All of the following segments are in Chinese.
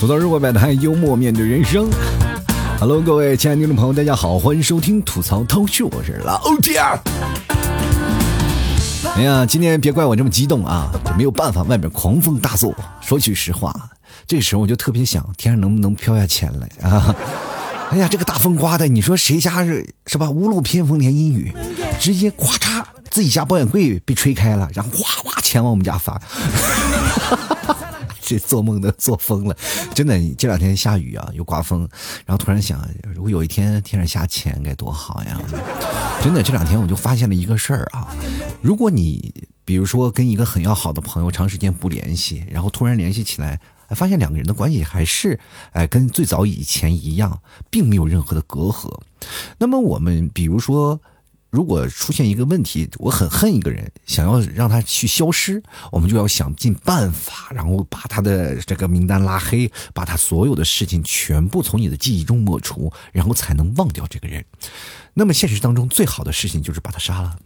吐槽如果摆摊，幽默面对人生。Hello，各位亲爱的听众朋友，大家好，欢迎收听吐槽涛秀，我是老铁。哎呀，今天别怪我这么激动啊，这没有办法，外面狂风大作。说句实话，这时候我就特别想，天上能不能飘下钱来啊？哎呀，这个大风刮的，你说谁家是是吧？屋漏偏逢连阴雨，直接咔嚓，自己家保险柜被吹开了，然后哗哗钱往我们家发。这做梦都做疯了，真的！这两天下雨啊，又刮风，然后突然想，如果有一天天上下钱，该多好呀！真的，这两天我就发现了一个事儿啊，如果你比如说跟一个很要好的朋友长时间不联系，然后突然联系起来，发现两个人的关系还是哎跟最早以前一样，并没有任何的隔阂。那么我们比如说。如果出现一个问题，我很恨一个人，想要让他去消失，我们就要想尽办法，然后把他的这个名单拉黑，把他所有的事情全部从你的记忆中抹除，然后才能忘掉这个人。那么现实当中最好的事情就是把他杀了，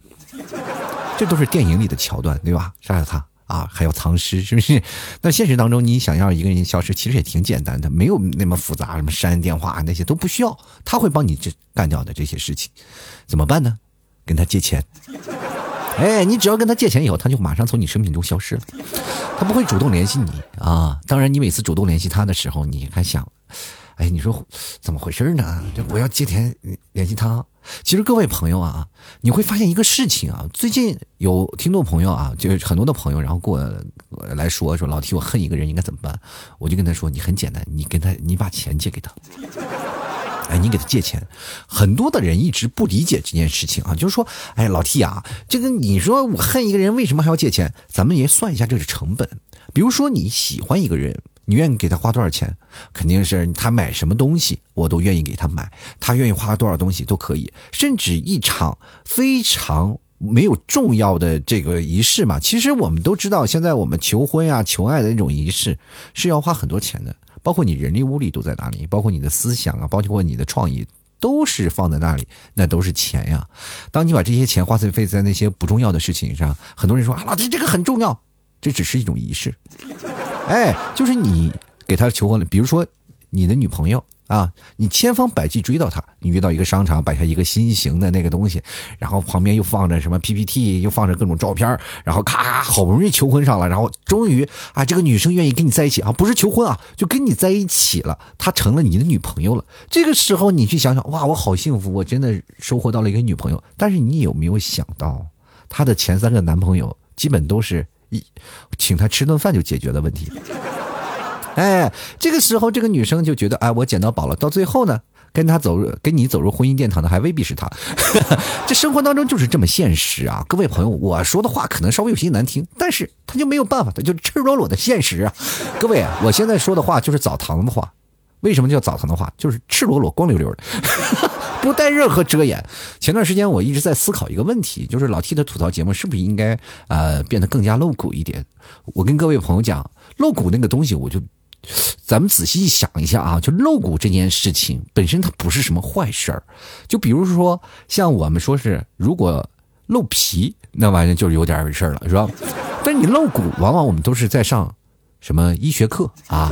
这都是电影里的桥段，对吧？杀了他啊，还要藏尸，是不是？那现实当中你想要一个人消失，其实也挺简单的，没有那么复杂，什么删电话那些都不需要，他会帮你这干掉的这些事情，怎么办呢？跟他借钱，哎，你只要跟他借钱以后，他就马上从你生命中消失了，他不会主动联系你啊。当然，你每次主动联系他的时候，你还想，哎，你说怎么回事呢？这我要借钱联系他。其实各位朋友啊，你会发现一个事情啊，最近有听众朋友啊，就是很多的朋友，然后过来说说，老提我恨一个人应该怎么办？我就跟他说，你很简单，你跟他，你把钱借给他。哎，你给他借钱，很多的人一直不理解这件事情啊，就是说，哎，老 T 啊，这个你说我恨一个人，为什么还要借钱？咱们也算一下这个成本。比如说你喜欢一个人，你愿意给他花多少钱？肯定是他买什么东西，我都愿意给他买。他愿意花多少东西都可以，甚至一场非常没有重要的这个仪式嘛。其实我们都知道，现在我们求婚啊、求爱的那种仪式是要花很多钱的。包括你人力物力都在哪里？包括你的思想啊，包括你的创意，都是放在那里，那都是钱呀。当你把这些钱花费费在那些不重要的事情上，很多人说啊，老弟这个很重要，这只是一种仪式。哎，就是你给他求婚了，比如说你的女朋友。啊！你千方百计追到他，你遇到一个商场，摆下一个新型的那个东西，然后旁边又放着什么 PPT，又放着各种照片，然后咔，好不容易求婚上了，然后终于啊，这个女生愿意跟你在一起啊，不是求婚啊，就跟你在一起了，她成了你的女朋友了。这个时候你去想想，哇，我好幸福，我真的收获到了一个女朋友。但是你有没有想到，她的前三个男朋友基本都是一请她吃顿饭就解决了问题。哎，这个时候这个女生就觉得，哎，我捡到宝了。到最后呢，跟他走入，跟你走入婚姻殿堂的还未必是他。这生活当中就是这么现实啊，各位朋友，我说的话可能稍微有些难听，但是他就没有办法，他就赤裸裸的现实啊。各位，我现在说的话就是澡堂的话，为什么叫澡堂的话？就是赤裸裸、光溜溜的，不带任何遮掩。前段时间我一直在思考一个问题，就是老 T 的吐槽节目是不是应该呃变得更加露骨一点？我跟各位朋友讲，露骨那个东西，我就。咱们仔细想一下啊，就露骨这件事情本身它不是什么坏事儿，就比如说像我们说是如果露皮那玩意儿就是有点事儿了，是吧？但你露骨，往往我们都是在上什么医学课啊。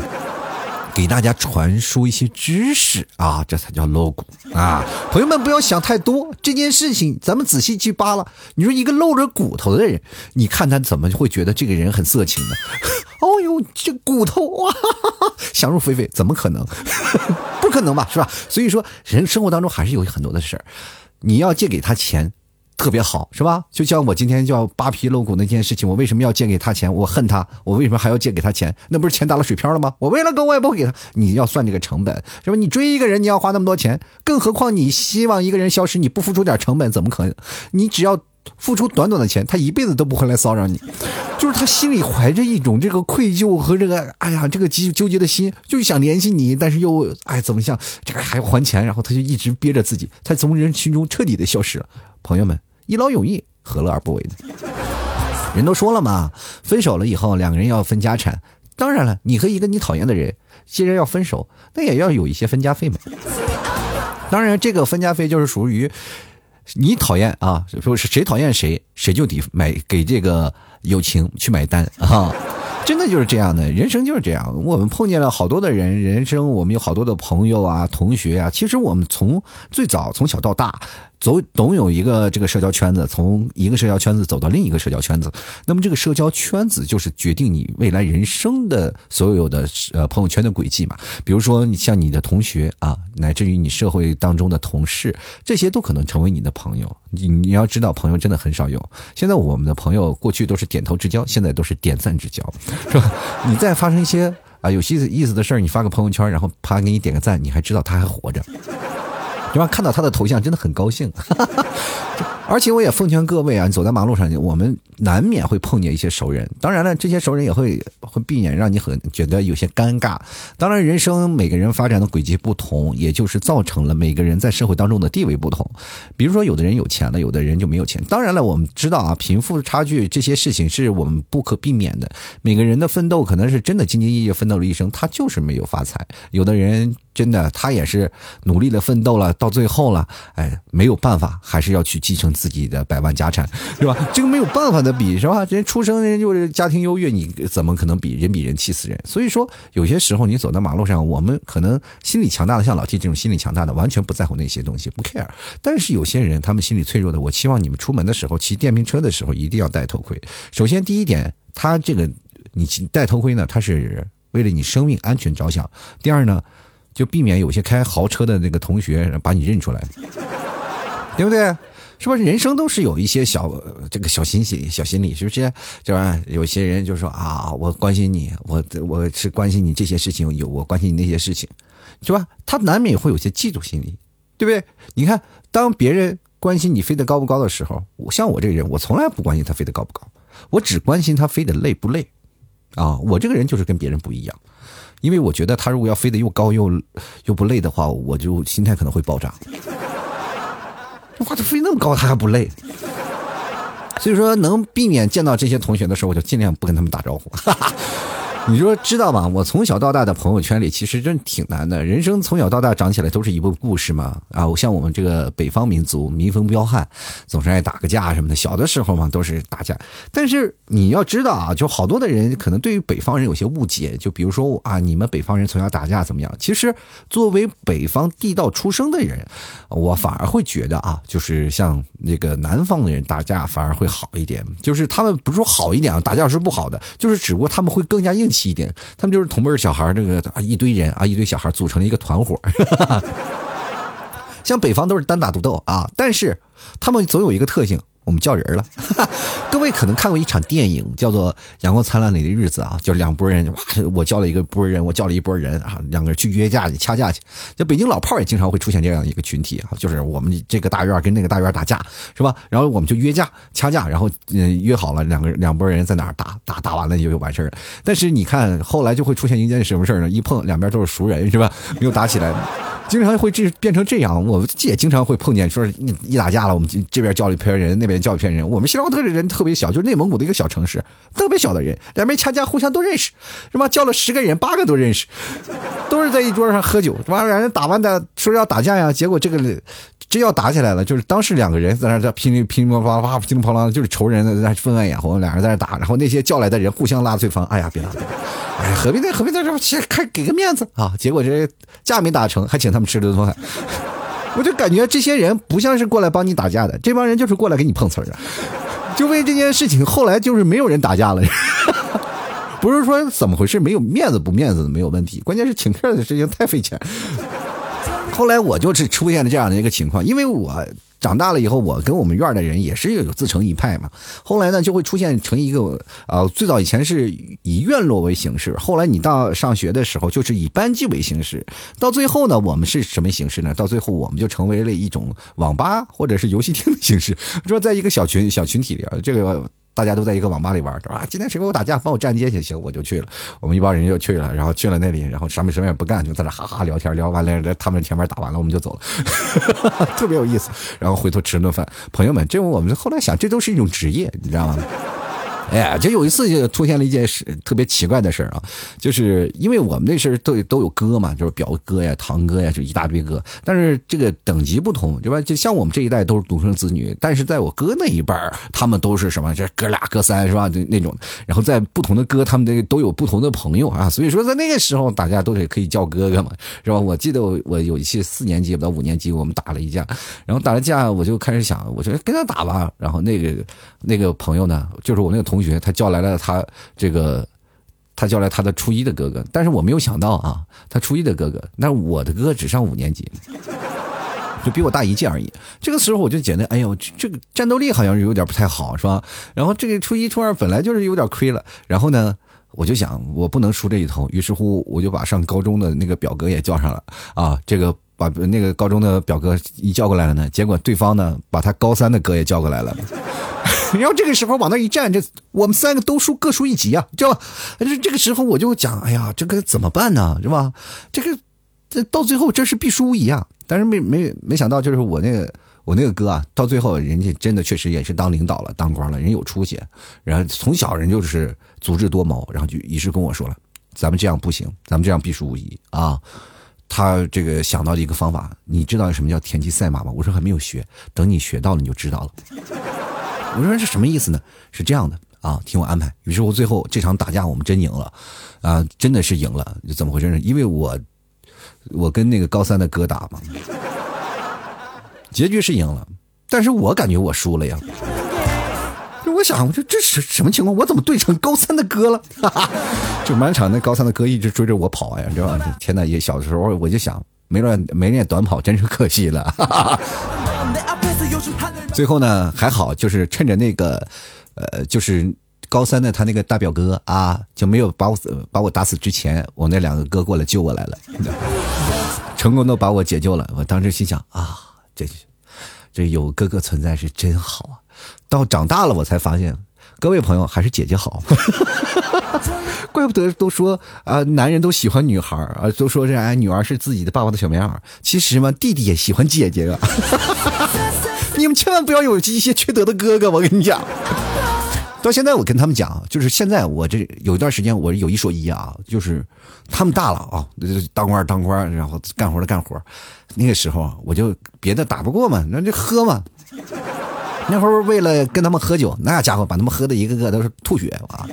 给大家传输一些知识啊，这才叫露骨啊！朋友们不要想太多，这件事情咱们仔细去扒拉。你说一个露着骨头的人，你看他怎么会觉得这个人很色情呢？哦呦，这骨头哇，想入非非，怎么可能？不可能吧，是吧？所以说，人生活当中还是有很多的事儿，你要借给他钱。特别好是吧？就像我今天叫扒皮露骨那件事情，我为什么要借给他钱？我恨他，我为什么还要借给他钱？那不是钱打了水漂了吗？我为了跟我也不给他。你要算这个成本是吧？你追一个人，你要花那么多钱，更何况你希望一个人消失，你不付出点成本怎么可能？你只要付出短短的钱，他一辈子都不会来骚扰你。就是他心里怀着一种这个愧疚和这个哎呀这个纠纠结的心，就想联系你，但是又哎怎么像这个还要还钱，然后他就一直憋着自己，他从人群中彻底的消失了。朋友们。一劳永逸，何乐而不为呢？人都说了嘛，分手了以后，两个人要分家产。当然了，你和一个你讨厌的人，既然要分手，那也要有一些分家费嘛。当然，这个分家费就是属于你讨厌啊，说是谁讨厌谁，谁就得买给这个友情去买单啊。真的就是这样的，人生就是这样。我们碰见了好多的人，人生我们有好多的朋友啊、同学啊。其实我们从最早从小到大。总总有一个这个社交圈子，从一个社交圈子走到另一个社交圈子，那么这个社交圈子就是决定你未来人生的所有的呃朋友圈的轨迹嘛。比如说你像你的同学啊，乃至于你社会当中的同事，这些都可能成为你的朋友。你你要知道，朋友真的很少有。现在我们的朋友过去都是点头之交，现在都是点赞之交，是吧？你再发生一些啊有些意思的事儿，你发个朋友圈，然后啪给你点个赞，你还知道他还活着。对吧？看到他的头像真的很高兴，而且我也奉劝各位啊，你走在马路上，我们难免会碰见一些熟人。当然了，这些熟人也会会避免让你很觉得有些尴尬。当然，人生每个人发展的轨迹不同，也就是造成了每个人在社会当中的地位不同。比如说，有的人有钱了，有的人就没有钱。当然了，我们知道啊，贫富差距这些事情是我们不可避免的。每个人的奋斗可能是真的兢兢业业奋斗了一生，他就是没有发财。有的人。真的，他也是努力的奋斗了，到最后了，哎，没有办法，还是要去继承自己的百万家产，是吧？这个没有办法的比，是吧？人出生人就是家庭优越，你怎么可能比人比人气死人？所以说，有些时候你走在马路上，我们可能心理强大的，像老 T 这种心理强大的，完全不在乎那些东西，不 care。但是有些人，他们心理脆弱的，我希望你们出门的时候骑电瓶车的时候一定要戴头盔。首先，第一点，他这个你戴头盔呢，他是为了你生命安全着想。第二呢。就避免有些开豪车的那个同学把你认出来，对不对？是不是人生都是有一些小这个小心心、小心理，是不是？就吧？有些人就说啊，我关心你，我我是关心你这些事情，有我关心你那些事情，是吧？他难免会有些嫉妒心理，对不对？你看，当别人关心你飞得高不高的时候，我像我这个人，我从来不关心他飞得高不高，我只关心他飞得累不累啊！我这个人就是跟别人不一样。因为我觉得他如果要飞得又高又又不累的话，我就心态可能会爆炸。哇，他飞那么高，他还不累？所以说，能避免见到这些同学的时候，我就尽量不跟他们打招呼。哈哈。你说知道吗？我从小到大的朋友圈里，其实真挺难的。人生从小到大长起来都是一部故事嘛。啊，像我们这个北方民族，民风彪悍，总是爱打个架什么的。小的时候嘛，都是打架。但是你要知道啊，就好多的人可能对于北方人有些误解。就比如说啊，你们北方人从小打架怎么样？其实作为北方地道出生的人，我反而会觉得啊，就是像那个南方的人打架反而会好一点。就是他们不是说好一点啊，打架是不好的，就是只不过他们会更加硬。气一点，他们就是同辈小孩这个啊一堆人啊一堆小孩组成了一个团伙，像北方都是单打独斗啊，但是他们总有一个特性。我们叫人了，各位可能看过一场电影，叫做《阳光灿烂里的日子》啊，就两拨人，哇，我叫了一个拨人，我叫了一拨人啊，两个人去约架去掐架去。就北京老炮也经常会出现这样一个群体啊，就是我们这个大院跟那个大院打架，是吧？然后我们就约架掐架，然后嗯约好了两个两拨人在哪儿打打打完了就完事儿了。但是你看后来就会出现一件什么事呢？一碰两边都是熟人，是吧？没有打起来。经常会这变成这样，我也经常会碰见，说一打架了，我们这边叫了一批人，那边叫一批人。我们西双版纳的人特别小，就是内蒙古的一个小城市，特别小的人，两边掐架互相都认识，是吧？叫了十个人，八个都认识，都是在一桌上喝酒，完了两人打完的说要打架呀，结果这个真要打起来了，就是当时两个人在那在乒里乒乓乓噼里啪啦，就是仇人在那分外眼红，两人在那打，然后那些叫来的人互相拉对方，哎呀，别打，哎，何必呢？何必在这先开给个面子啊？结果这架没打成，还请他们吃了顿饭。我就感觉这些人不像是过来帮你打架的，这帮人就是过来给你碰瓷儿的。就为这件事情，后来就是没有人打架了。不是说怎么回事，没有面子不面子的没有问题，关键是请客的事情太费钱。后来我就是出现了这样的一个情况，因为我长大了以后，我跟我们院的人也是有自成一派嘛。后来呢，就会出现成一个呃，最早以前是以院落为形式，后来你到上学的时候就是以班级为形式，到最后呢，我们是什么形式呢？到最后我们就成为了一种网吧或者是游戏厅的形式，说在一个小群小群体里，这个。大家都在一个网吧里玩，是吧？今天谁跟我打架，帮我站街去，行，我就去了。我们一帮人就去了，然后去了那里，然后什么什么也不干，就在那哈哈聊天，聊完了，他们前面打完了，我们就走了，特别有意思。然后回头吃顿饭，朋友们，这我们后来想，这都是一种职业，你知道吗？哎呀，就有一次就出现了一件事特别奇怪的事儿啊，就是因为我们那时候都都有哥嘛，就是表哥呀、堂哥呀，就一大堆哥。但是这个等级不同，对吧？就像我们这一代都是独生子女，但是在我哥那一辈儿，他们都是什么？这哥俩、哥三是吧？就那种。然后在不同的哥，他们这都有不同的朋友啊，所以说在那个时候，大家都得可以叫哥哥嘛，是吧？我记得我我有一次四年级不到五年级，我们打了一架，然后打了架，我就开始想，我说跟他打吧。然后那个那个朋友呢，就是我那个同同学，他叫来了他这个，他叫来他的初一的哥哥，但是我没有想到啊，他初一的哥哥，那我的哥哥只上五年级，就比我大一届而已。这个时候我就觉得，哎呦，这个战斗力好像是有点不太好，是吧？然后这个初一初二本来就是有点亏了，然后呢，我就想我不能输这一头，于是乎我就把上高中的那个表哥也叫上了啊，这个。把那个高中的表哥一叫过来了呢，结果对方呢把他高三的哥也叫过来了，然后这个时候往那一站，这我们三个都输各输一级啊，知道吧？这这个时候我就讲，哎呀，这个怎么办呢？是吧？这个这到最后这是必输无疑啊！但是没没没想到，就是我那个我那个哥啊，到最后人家真的确实也是当领导了，当官了，人有出息，然后从小人就是足智多谋，然后就一直跟我说了，咱们这样不行，咱们这样必输无疑啊。他这个想到的一个方法，你知道什么叫田忌赛马吗？我说还没有学，等你学到了你就知道了。我说这什么意思呢？是这样的啊，听我安排。于是乎最后这场打架我们真赢了，啊，真的是赢了。怎么回事呢？因为我我跟那个高三的哥打嘛，结局是赢了，但是我感觉我输了呀。我想，我说这是什么情况？我怎么对成高三的哥了？就满场那高三的哥一直追着我跑呀，知道吧？天呐，也小的时候我就想，没练没练短跑，真是可惜了。最后呢，还好，就是趁着那个，呃，就是高三的他那个大表哥啊，就没有把我把我打死之前，我那两个哥过来救我来了，成功的把我解救了。我当时心想啊，这这有哥哥存在是真好啊。到长大了，我才发现，各位朋友还是姐姐好，怪不得都说啊，男人都喜欢女孩啊，都说这哎，女儿是自己的爸爸的小棉袄。其实嘛，弟弟也喜欢姐姐啊。你们千万不要有一些缺德的哥哥，我跟你讲。到现在我跟他们讲，就是现在我这有一段时间我有一说一啊，就是他们大了啊，当官当官，然后干活的干活。那个时候我就别的打不过嘛，那就喝嘛。那会儿为了跟他们喝酒，那家伙把他们喝的一个个都是吐血啊！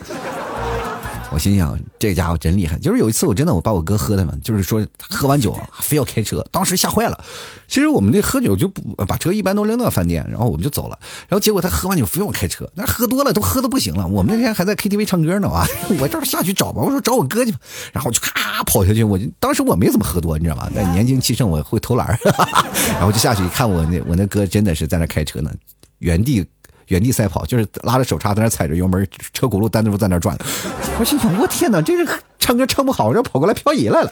我心想，这家伙真厉害。就是有一次，我真的我把我哥喝的嘛，就是说喝完酒非要开车，当时吓坏了。其实我们这喝酒就不把车一般都扔到饭店，然后我们就走了。然后结果他喝完酒非要开车，那喝多了都喝的不行了。我们那天还在 KTV 唱歌呢啊！我这下去找吧，我说找我哥去吧。然后我就咔跑下去，我就当时我没怎么喝多，你知道吗？那年轻气盛，我会偷懒 然后就下去一看，我那我那哥真的是在那开车呢。原地原地赛跑，就是拉着手刹在那踩着油门，车轱辘单独在那转。我心想，我天哪，这是唱歌唱不好，这跑过来漂移来了。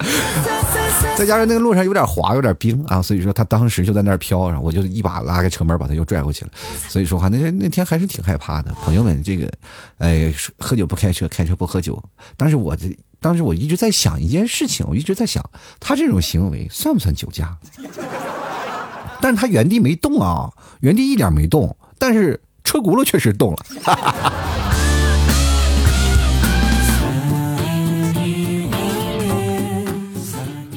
再加上那个路上有点滑，有点冰啊，所以说他当时就在那飘，然后我就一把拉开车门把他又拽回去了。所以说话那那天还是挺害怕的。朋友们，这个哎，喝酒不开车，开车不喝酒。但是我这当时我一直在想一件事情，我一直在想，他这种行为算不算酒驾？但是他原地没动啊，原地一点没动，但是车轱辘确实动了。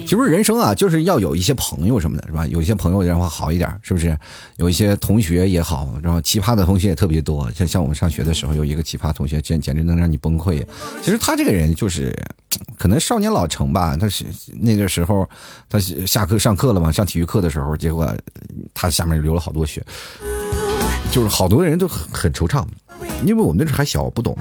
其实人生啊，就是要有一些朋友什么的，是吧？有一些朋友然后好一点，是不是？有一些同学也好，然后奇葩的同学也特别多。像像我们上学的时候，有一个奇葩同学，简简直能让你崩溃。其实他这个人就是，可能少年老成吧。他是那个时候，他下课上课了嘛，上体育课的时候，结果他下面流了好多血，就是好多人都很惆怅，因为我们那时还小，不懂。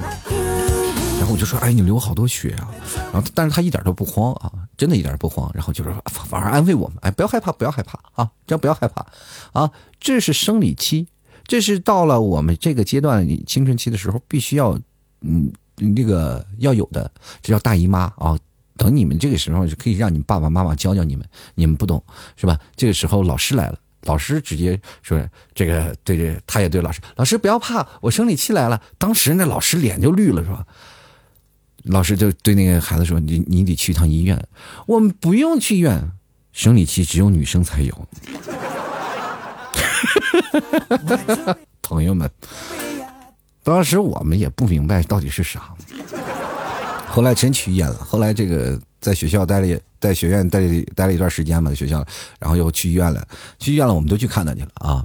然后我就说：“哎，你流好多血啊！”然后，但是他一点都不慌啊，真的一点都不慌。然后就是反而安慰我们：“哎，不要害怕，不要害怕啊，这样不要害怕啊，这是生理期，这是到了我们这个阶段青春期的时候必须要，嗯，那个要有的，这叫大姨妈啊。等你们这个时候就，可以让你爸爸妈妈教教你们，你们不懂是吧？这个时候老师来了，老师直接说这个对对，他也对老师，老师不要怕，我生理期来了。当时那老师脸就绿了，是吧？”老师就对那个孩子说：“你你得去一趟医院。”我们不用去医院，生理期只有女生才有。朋友们，当时我们也不明白到底是啥。后来真去医院了。后来这个在学校待了，在学院待了待了一段时间嘛，在学校，然后又去医院了。去医院了，我们都去看他去了啊，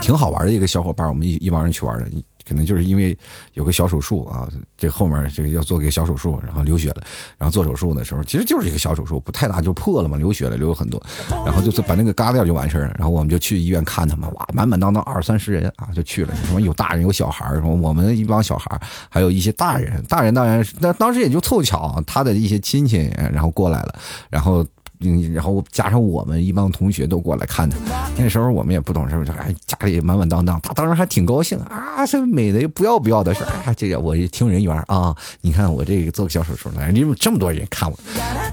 挺好玩的一个小伙伴，我们一一帮人去玩的。可能就是因为有个小手术啊，这后面这个要做个小手术，然后流血了，然后做手术的时候，其实就是一个小手术，不太大，就破了嘛，流血了，流了很多，然后就是把那个嘎掉就完事儿了。然后我们就去医院看他们，哇，满满当当二三十人啊，就去了，什么有大人有小孩什么我们一帮小孩还有一些大人，大人当然那当时也就凑巧，他的一些亲戚然后过来了，然后。嗯，然后加上我们一帮同学都过来看他，那时候我们也不懂事哎，家里满满当当，他当时还挺高兴啊，这美的不要不要的事哎，这个我一听人缘啊，你看我这个做个小手术来，因为这么多人看我，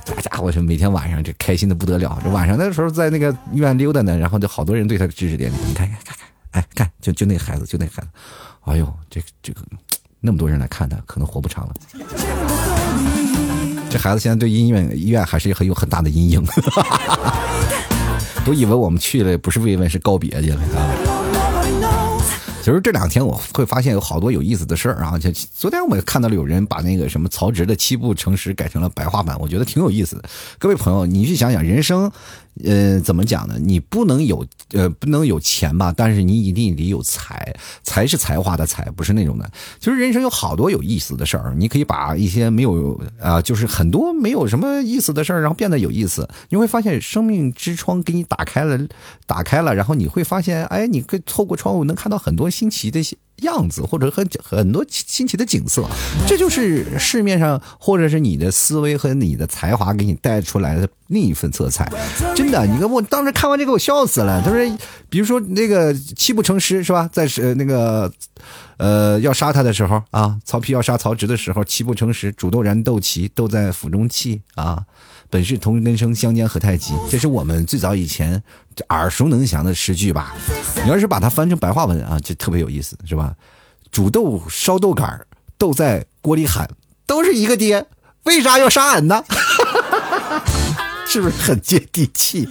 这家伙是每天晚上这开心的不得了，这晚上的时候在那个医院溜达呢，然后就好多人对他指指点点，你看看看看，哎，看就就那孩子就那孩子，哎呦，这个这个那么多人来看他，可能活不长了。这孩子现在对医院医院还是很有很大的阴影，都以为我们去了不是慰问，是告别去了啊。其实这两天我会发现有好多有意思的事儿啊。就昨天我也看到了有人把那个什么曹植的七步成诗改成了白话版，我觉得挺有意思的。各位朋友，你去想想人生。呃，怎么讲呢？你不能有呃，不能有钱吧？但是你一定得有才，才是才华的才，不是那种的。其实人生有好多有意思的事儿，你可以把一些没有啊，就是很多没有什么意思的事儿，然后变得有意思。你会发现生命之窗给你打开了，打开了，然后你会发现，哎，你可以透过窗户能看到很多新奇的样子，或者很很多新奇的景色。这就是市面上或者是你的思维和你的才华给你带出来的另一份色彩。真。的，你看我当时看完这个，我笑死了。他说，比如说那个七不成诗是吧？在是那个，呃，要杀他的时候啊，曹丕要杀曹植的时候，七步成诗：煮豆燃豆萁，豆在釜中泣啊。本是同根生，相煎何太急。这是我们最早以前耳熟能详的诗句吧？你要是把它翻成白话文啊，就特别有意思，是吧？煮豆烧豆杆豆在锅里喊，都是一个爹，为啥要杀俺呢？是不是很接地气？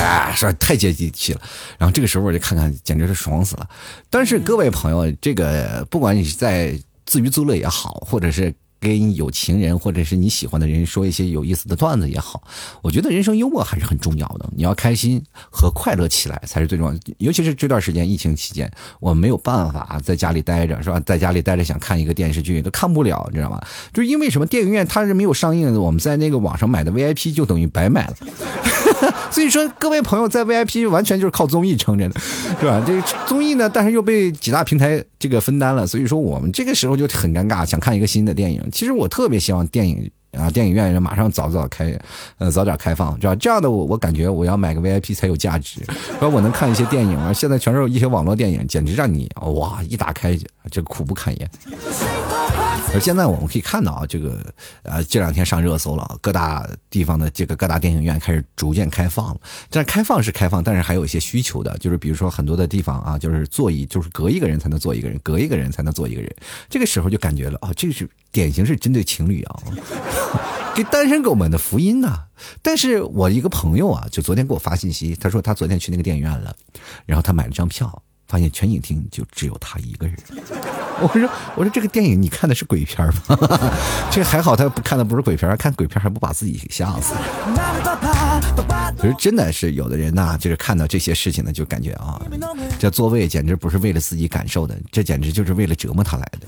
哎，是太接地气了。然后这个时候我就看看，简直是爽死了。但是各位朋友，这个不管你是在自娱自乐也好，或者是。跟有情人或者是你喜欢的人说一些有意思的段子也好，我觉得人生幽默还是很重要的。你要开心和快乐起来才是最重要的。尤其是这段时间疫情期间，我没有办法在家里待着，是吧？在家里待着想看一个电视剧都看不了，你知道吗？就是因为什么？电影院它是没有上映的，我们在那个网上买的 VIP 就等于白买了。所以说，各位朋友在 VIP 完全就是靠综艺撑着的，是吧？这个综艺呢，但是又被几大平台这个分担了，所以说我们这个时候就很尴尬，想看一个新的电影。其实我特别希望电影啊，电影院马上早早开，呃，早点开放，是吧？这样的我我感觉我要买个 VIP 才有价值，说我能看一些电影啊。现在全是一些网络电影，简直让你哇一打开这苦不堪言。而现在我们可以看到啊，这个呃这两天上热搜了，各大地方的这个各大电影院开始逐渐开放了。但开放是开放，但是还有一些需求的，就是比如说很多的地方啊，就是座椅就是隔一个人才能坐一个人，隔一个人才能坐一个人。这个时候就感觉了啊，这是典型是针对情侣啊，给单身狗们的福音呐。但是我一个朋友啊，就昨天给我发信息，他说他昨天去那个电影院了，然后他买了张票。发现全影厅就只有他一个人。我说：“我说这个电影你看的是鬼片吗？这还好，他不看的不是鬼片，看鬼片还不把自己给吓死。”其实真的是有的人呐，就是看到这些事情呢，就感觉啊，这座位简直不是为了自己感受的，这简直就是为了折磨他来的。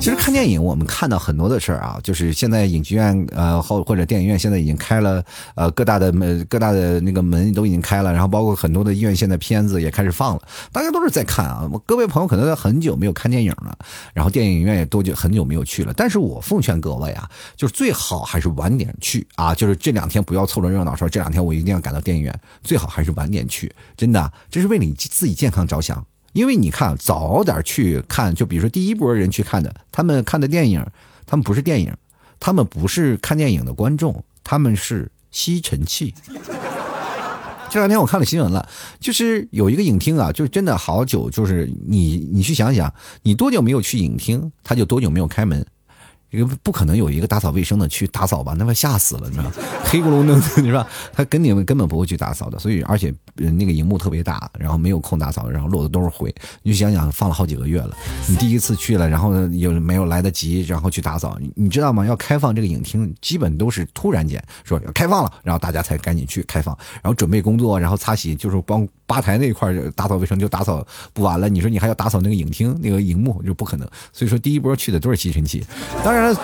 其实看电影，我们看到很多的事儿啊，就是现在影剧院呃或或者电影院现在已经开了，呃各大的门各大的那个门都已经开了，然后包括很多的院线的片子也开始放了，大家都是在看啊。我各位朋友可能很久没有看电影了，然后电影院也都就很久没有去了。但是我奉劝各位啊，就是最好还是晚点去啊，就是这两天不要凑着热闹，说这两天我一定要赶到电影院，最好还是晚点去。真的，这是为了你自己健康着想。因为你看，早点去看，就比如说第一波人去看的，他们看的电影，他们不是电影，他们不是看电影的观众，他们是吸尘器。这两天我看了新闻了，就是有一个影厅啊，就是真的好久，就是你你去想想，你多久没有去影厅，他就多久没有开门。这个不可能有一个打扫卫生的去打扫吧？那么吓死了，你知道 黑咕隆咚的，你说他跟你们根本不会去打扫的。所以，而且那个荧幕特别大，然后没有空打扫，然后落的都是灰。你就想想，放了好几个月了，你第一次去了，然后呢又没有来得及，然后去打扫，你知道吗？要开放这个影厅，基本都是突然间说要开放了，然后大家才赶紧去开放，然后准备工作，然后擦洗，就是帮吧台那块打扫卫生就打扫不完了。你说你还要打扫那个影厅那个荧幕，就不可能。所以说第一波去的都是吸尘器，当然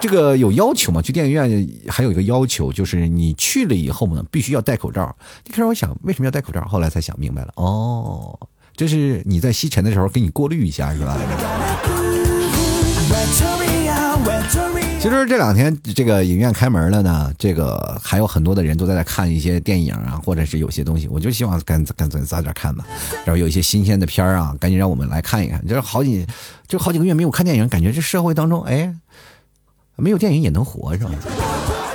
这个有要求嘛，去电影院还有一个要求就是你去了以后呢，必须要戴口罩。一开始我想为什么要戴口罩，后来才想明白了，哦，这是你在吸尘的时候给你过滤一下，是吧？其实这两天这个影院开门了呢，这个还有很多的人都在那看一些电影啊，或者是有些东西，我就希望赶赶紧早点看吧。然后有一些新鲜的片儿啊，赶紧让我们来看一看。就是好几就好几个月没有看电影，感觉这社会当中，哎，没有电影也能活，是吧？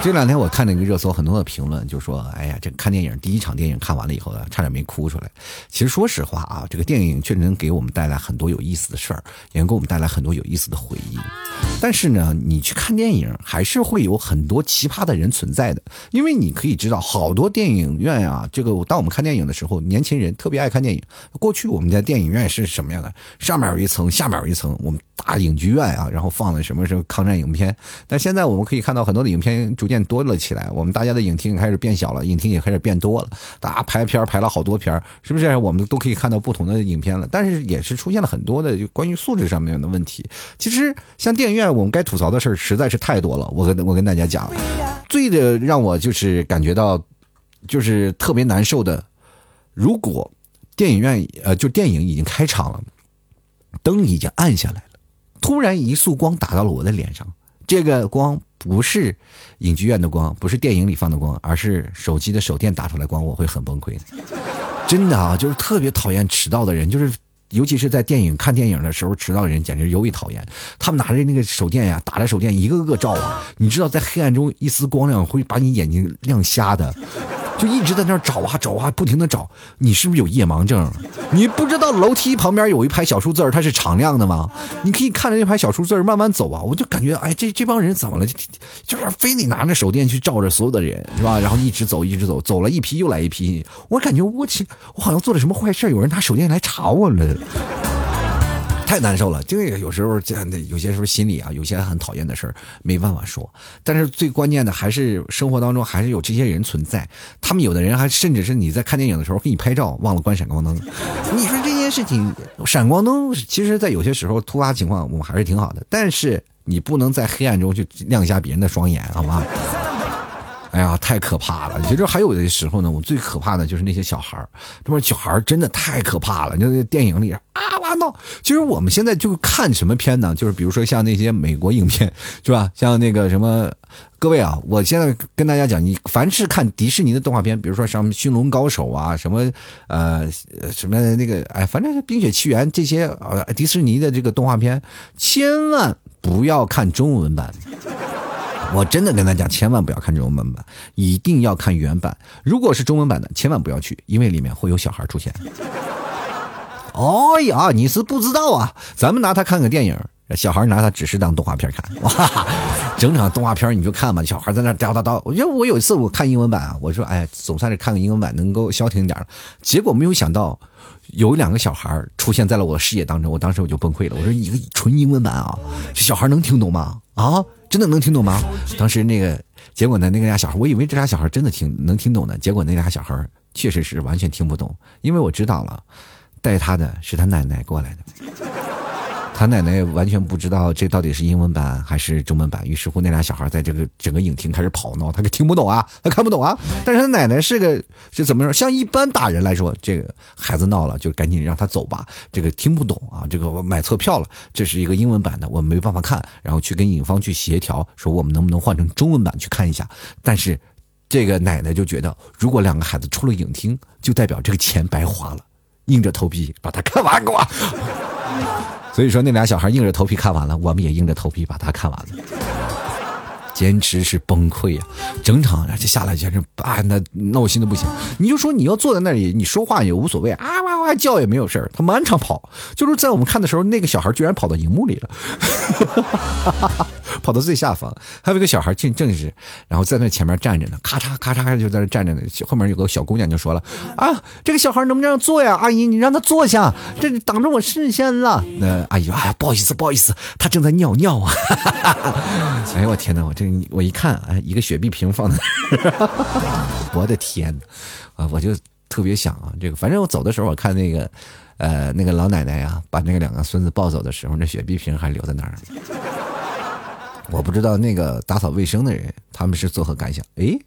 这两天我看那个热搜，很多的评论就说：“哎呀，这看电影第一场电影看完了以后呢，差点没哭出来。”其实说实话啊，这个电影确实能给我们带来很多有意思的事儿，也能给我们带来很多有意思的回忆。但是呢，你去看电影还是会有很多奇葩的人存在的，因为你可以知道，好多电影院啊，这个当我们看电影的时候，年轻人特别爱看电影。过去我们在电影院是什么样的？上面有一层，下面有一层，我们大影剧院啊，然后放的什么什么抗战影片。但现在我们可以看到很多的影片渐多了起来，我们大家的影厅开始变小了，影厅也开始变多了，大家排片排了好多片是不是？我们都可以看到不同的影片了，但是也是出现了很多的关于素质上面的问题。其实像电影院。我们该吐槽的事儿实在是太多了，我跟我跟大家讲，最的让我就是感觉到，就是特别难受的。如果电影院呃，就电影已经开场了，灯已经暗下来了，突然一束光打到了我的脸上，这个光不是影剧院的光，不是电影里放的光，而是手机的手电打出来光，我会很崩溃。真的啊，就是特别讨厌迟到的人，就是。尤其是在电影看电影的时候，迟到的人简直尤为讨厌。他们拿着那个手电呀，打着手电，一个个照啊。你知道，在黑暗中一丝光亮会把你眼睛亮瞎的。就一直在那儿找啊找啊，不停的找。你是不是有夜盲症？你不知道楼梯旁边有一排小数字它是常亮的吗？你可以看着那排小数字慢慢走啊。我就感觉，哎，这这帮人怎么了？就是非得拿着手电去照着所有的人，是吧？然后一直走，一直走，走了一批又来一批。我感觉我去，我好像做了什么坏事，有人拿手电来查我了。太难受了，这个有时候这样的，有些时候心里啊，有些很讨厌的事儿没办法说。但是最关键的还是生活当中还是有这些人存在，他们有的人还甚至是你在看电影的时候给你拍照，忘了关闪光灯。你说这件事情，闪光灯其实，在有些时候突发情况我们还是挺好的，但是你不能在黑暗中去亮瞎别人的双眼，好吗？哎呀，太可怕了！其实还有的时候呢，我最可怕的就是那些小孩儿，这帮小孩儿真的太可怕了。就电影里啊哇闹，其实我们现在就看什么片呢？就是比如说像那些美国影片，是吧？像那个什么，各位啊，我现在跟大家讲，你凡是看迪士尼的动画片，比如说像《驯龙高手》啊，什么呃什么那个，哎，反正《冰雪奇缘》这些呃迪士尼的这个动画片，千万不要看中文版。我真的跟他讲，千万不要看中文版，一定要看原版。如果是中文版的，千万不要去，因为里面会有小孩出现。哦 呀，你是不知道啊！咱们拿它看个电影，小孩拿它只是当动画片看。哇，整场动画片你就看吧，小孩在那叨叨叨。我觉得我有一次我看英文版啊，我说哎，总算是看个英文版能够消停点了结果没有想到，有两个小孩出现在了我的视野当中，我当时我就崩溃了。我说一个纯英文版啊，这小孩能听懂吗？啊？真的能听懂吗？当时那个结果呢？那个俩小孩，我以为这俩小孩真的听能听懂呢。结果那俩小孩确实是完全听不懂，因为我知道了，带他的是他奶奶过来的。他奶奶完全不知道这到底是英文版还是中文版，于是乎那俩小孩在这个整个影厅开始跑闹，他可听不懂啊，他看不懂啊。但是他奶奶是个是怎么说？像一般大人来说，这个孩子闹了就赶紧让他走吧。这个听不懂啊，这个我买错票了，这是一个英文版的，我没办法看，然后去跟影方去协调，说我们能不能换成中文版去看一下。但是这个奶奶就觉得，如果两个孩子出了影厅，就代表这个钱白花了，硬着头皮把它 看完，给我。所以说，那俩小孩硬着头皮看完了，我们也硬着头皮把它看完了，简直是崩溃呀！整场就下来，简直啊，那闹心的不行。你就说你要坐在那里，你说话也无所谓，啊哇哇叫也没有事。他满场跑，就是在我们看的时候，那个小孩居然跑到荧幕里了。跑到最下方，还有一个小孩正正是，然后在那前面站着呢，咔嚓咔嚓就在那站着呢。后面有个小姑娘就说了：“啊，这个小孩能不能让坐呀？阿姨，你让他坐下，这挡着我视线了。”那阿姨说：“哎呀，不好意思，不好意思，他正在尿尿啊。”哎呦我天哪，我这我一看，哎，一个雪碧瓶放在那儿，我的天哪，啊，我就特别想啊，这个反正我走的时候，我看那个。呃，那个老奶奶呀，把那个两个孙子抱走的时候，那雪碧瓶还留在那儿。我不知道那个打扫卫生的人他们是作何感想？哎，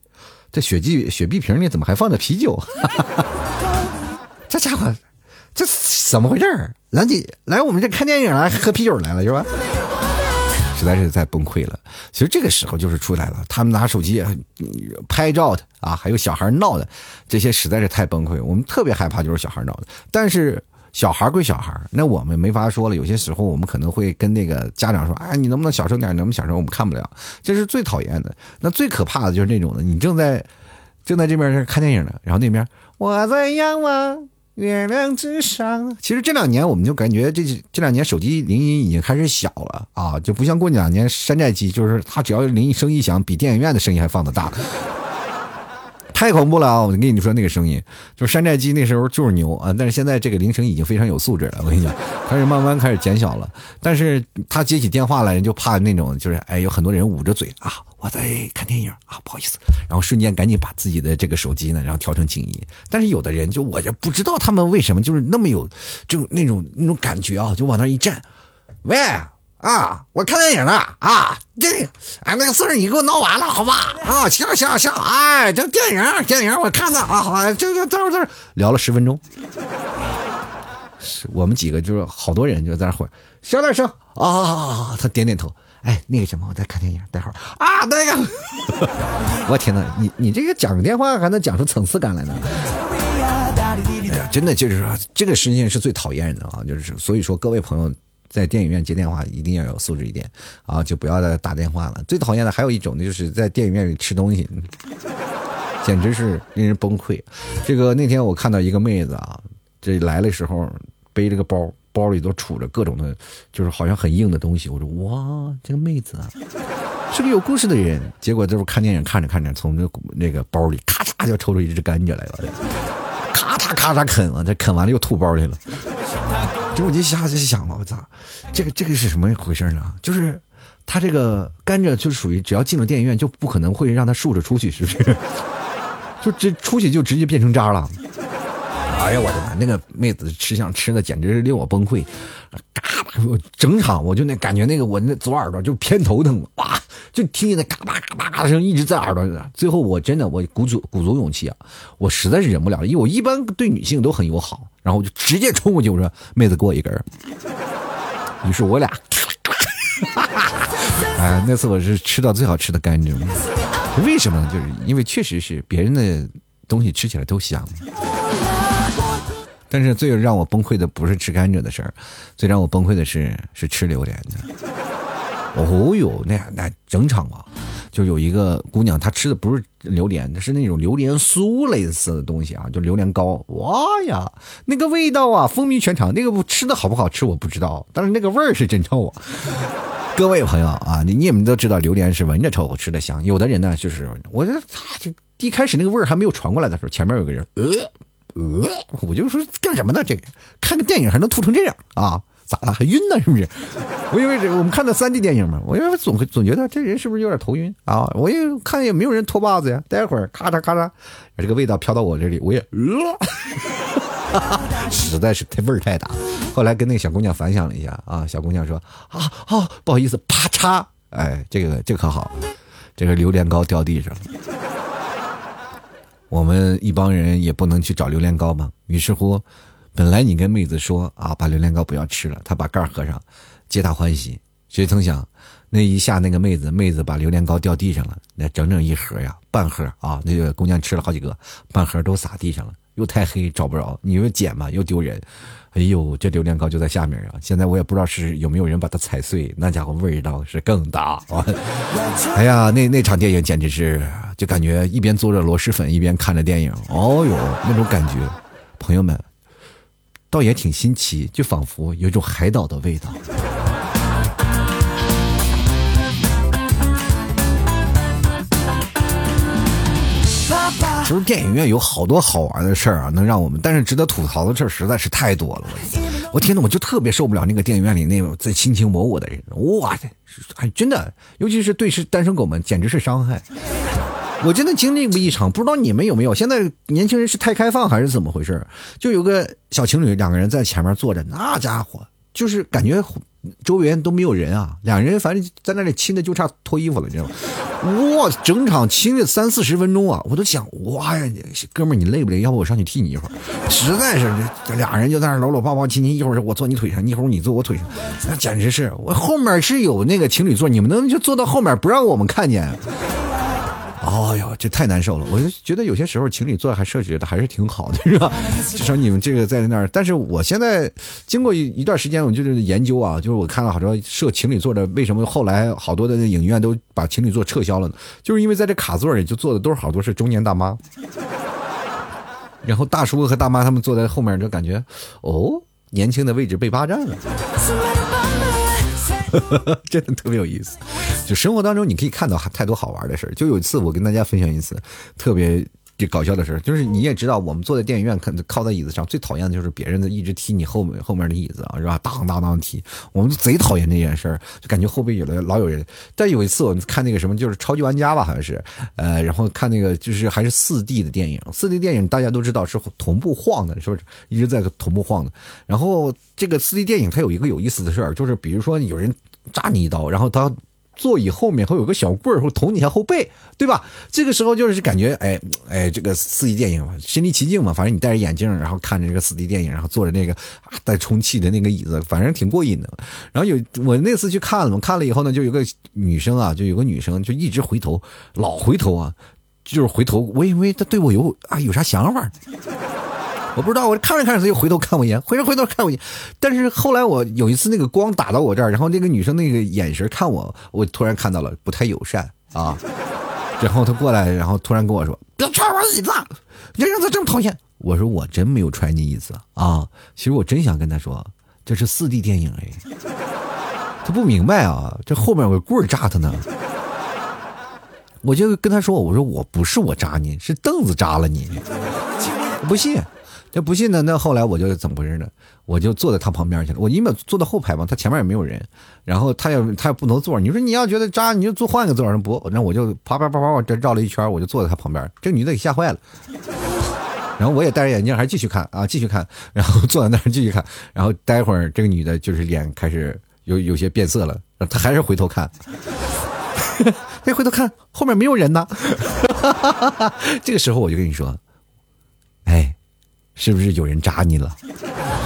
这雪碧雪碧瓶里怎么还放着啤酒？这家伙，这怎么回事？兰姐来我们这看电影来喝啤酒来了是吧？实在是太崩溃了。其实这个时候就是出来了，他们拿手机拍照的啊，还有小孩闹的，这些实在是太崩溃。我们特别害怕就是小孩闹的，但是。小孩归小孩，那我们没法说了。有些时候我们可能会跟那个家长说：“哎，你能不能小声点？能不能小声？我们看不了。”这是最讨厌的。那最可怕的就是那种的，你正在正在这边看电影呢，然后那边我在仰望月亮之上。其实这两年我们就感觉这这两年手机铃音已经开始小了啊，就不像过两年山寨机，就是它只要铃声一响，比电影院的声音还放得大。太恐怖了啊！我跟你说，那个声音就是山寨机那时候就是牛啊，但是现在这个铃声已经非常有素质了。我跟你讲，开始慢慢开始减小了。但是他接起电话来，人就怕那种就是哎，有很多人捂着嘴啊，我在看电影啊，不好意思，然后瞬间赶紧把自己的这个手机呢，然后调成静音。但是有的人就我就不知道他们为什么就是那么有就那种那种感觉啊，就往那一站，喂。啊，我看电影呢啊，这哎那个事儿你给我闹完了好吧？啊，行行行，哎，这电影电影我看的啊，好，这这这这聊了十分钟，我们几个就是好多人就在那会儿小点声啊，他点点头，哎，那个什么，我在看电影，待会儿啊，那个，我天哪，你你这个讲个电话还能讲出层次感来呢？哎呀，真的就是说这个事情是最讨厌的啊，就是所以说各位朋友。在电影院接电话一定要有素质一点啊，就不要再打电话了。最讨厌的还有一种呢，就是在电影院里吃东西，简直是令人崩溃。这个那天我看到一个妹子啊，这来的时候背着个包，包里都杵着各种的，就是好像很硬的东西。我说哇，这个妹子啊，是个有故事的人。结果就是看电影看着看着，从那那个包里咔嚓就抽出一只甘蔗来了，咔嚓咔嚓啃了，这啃完了又吐包里了。就我就瞎就想了，我操，这个这个是什么回事呢？就是他这个甘蔗就属于只要进了电影院就不可能会让他竖着出去，是不是？就直出去就直接变成渣了。哎呀，我的妈！那个妹子吃相吃的简直是令我崩溃，嘎巴！我整场我就那感觉那个我那左耳朵就偏头疼，哇！就听见那嘎巴嘎巴嘎的声一直在耳朵里。最后我真的我鼓足鼓足勇气啊，我实在是忍不了了，因为我一般对女性都很友好，然后我就直接冲过去我说：“妹子，给我一根。”于是我俩，哎，那次我是吃到最好吃的甘蔗。为什么呢？就是因为确实是别人的东西吃起来都香。但是最让我崩溃的不是吃甘蔗的事儿，最让我崩溃的是是吃榴莲的。哦哟，那那整场啊，就有一个姑娘，她吃的不是榴莲，是那种榴莲酥类似的东西啊，就榴莲糕。哇呀，那个味道啊，风靡全场。那个吃的好不好吃我不知道，但是那个味儿是真臭啊。各位朋友啊，你你们都知道榴莲是闻着臭，吃的香。有的人呢，就是我觉得他就一开始那个味儿还没有传过来的时候，前面有个人呃。呃，我就说干什么呢？这个看个电影还能吐成这样啊？咋了？还晕呢？是不是？我以为这我们看的三 D 电影嘛，我以为总总觉得这人是不是有点头晕啊？我也看也没有人脱袜子呀。待会儿咔嚓咔嚓，把这个味道飘到我这里，我也呃，实在是太味儿太大。后来跟那个小姑娘反响了一下啊，小姑娘说啊啊，不好意思，啪嚓，哎，这个这可好，这个榴莲糕掉地上了。我们一帮人也不能去找榴莲糕嘛。于是乎，本来你跟妹子说啊，把榴莲糕不要吃了，她把盖合上，皆大欢喜。谁曾想，那一下那个妹子，妹子把榴莲糕掉地上了，那整整一盒呀，半盒啊，那个姑娘吃了好几个，半盒都洒地上了，又太黑找不着，你说捡嘛又丢人。哎呦，这榴莲糕就在下面啊！现在我也不知道是有没有人把它踩碎，那家伙味道是更大。哎呀，那那场电影简直是，就感觉一边做着螺蛳粉，一边看着电影。哦呦，那种感觉，朋友们，倒也挺新奇，就仿佛有一种海岛的味道。其实电影院有好多好玩的事儿啊，能让我们，但是值得吐槽的事儿实在是太多了。我天呐，我就特别受不了那个电影院里那种在卿卿我我的人，哇塞，还真的，尤其是对是单身狗们，简直是伤害。我真的经历过一场，不知道你们有没有？现在年轻人是太开放还是怎么回事？就有个小情侣，两个人在前面坐着，那家伙就是感觉周围都没有人啊，两人反正在那里亲的就差脱衣服了，知道吗？哇，整场亲了三四十分钟啊！我都想，哇呀，哥们儿你累不累？要不我上去替你一会儿？实在是这俩人就在那搂搂抱抱亲亲，一会儿我坐你腿上，一会儿你坐我腿上，那简直是我后面是有那个情侣座，你们能就坐到后面不让我们看见？哎呦，这太难受了！我就觉得有些时候情侣座还设置的还是挺好的，是吧？至少你们这个在那儿。但是我现在经过一一段时间，我就是研究啊，就是我看了好多设情侣座的，为什么后来好多的影院都把情侣座撤销了呢？就是因为在这卡座里就坐的都是好多是中年大妈，然后大叔和大妈他们坐在后面就感觉，哦，年轻的位置被霸占了。真的特别有意思，就生活当中你可以看到太多好玩的事儿。就有一次我跟大家分享一次特别这搞笑的事，就是你也知道，我们坐在电影院看靠在椅子上，最讨厌的就是别人的一直踢你后面后面的椅子啊，是吧？当当当踢，我们就贼讨厌这件事儿，就感觉后背有的老有人。但有一次我们看那个什么，就是超级玩家吧，好像是，呃，然后看那个就是还是四 D 的电影，四 D 电影大家都知道是同步晃的，是不是一直在同步晃的？然后这个四 D 电影它有一个有意思的事儿，就是比如说有人。扎你一刀，然后他座椅后面会有个小棍儿，会捅你一下后背，对吧？这个时候就是感觉，哎哎，这个四 D 电影身临其境嘛，反正你戴着眼镜，然后看着这个四 D 电影，然后坐着那个带充气的那个椅子，反正挺过瘾的。然后有我那次去看了，看了以后呢，就有个女生啊，就有个女生就一直回头，老回头啊，就是回头，我以为她对我有啊有啥想法。我不知道，我看着看着他就回头看我一眼，回头回头看我一眼。但是后来我有一次那个光打到我这儿，然后那个女生那个眼神看我，我突然看到了不太友善啊。然后他过来，然后突然跟我说：“别踹我椅子，你让他这么讨厌。”我说：“我真没有踹你椅子啊。”其实我真想跟他说，这是四 D 电影哎。他不明白啊，这后面有个棍扎他呢。我就跟他说：“我说我不是我扎你，是凳子扎了你。”不信。这不信呢？那后来我就怎么回事呢？我就坐在他旁边去了。我因为坐在后排嘛，他前面也没有人，然后他也他也不能坐。你说你要觉得扎，你就坐换个座上不？那我就啪啪啪啪我这绕了一圈，我就坐在他旁边。这女的给吓坏了，然后我也戴着眼镜，还继续看啊，继续看，然后坐在那儿继续看。然后待会儿这个女的就是脸开始有有些变色了，她还是回头看，哎，回头看后面没有人呢。这个时候我就跟你说，哎。是不是有人扎你了？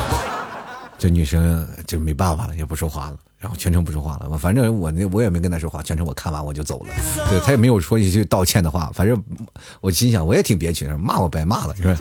这女生就没办法了，也不说话了，然后全程不说话了。反正我那我也没跟她说话，全程我看完我就走了。对她也没有说一句道歉的话，反正我心想我也挺憋屈的，骂我白骂了，是吧？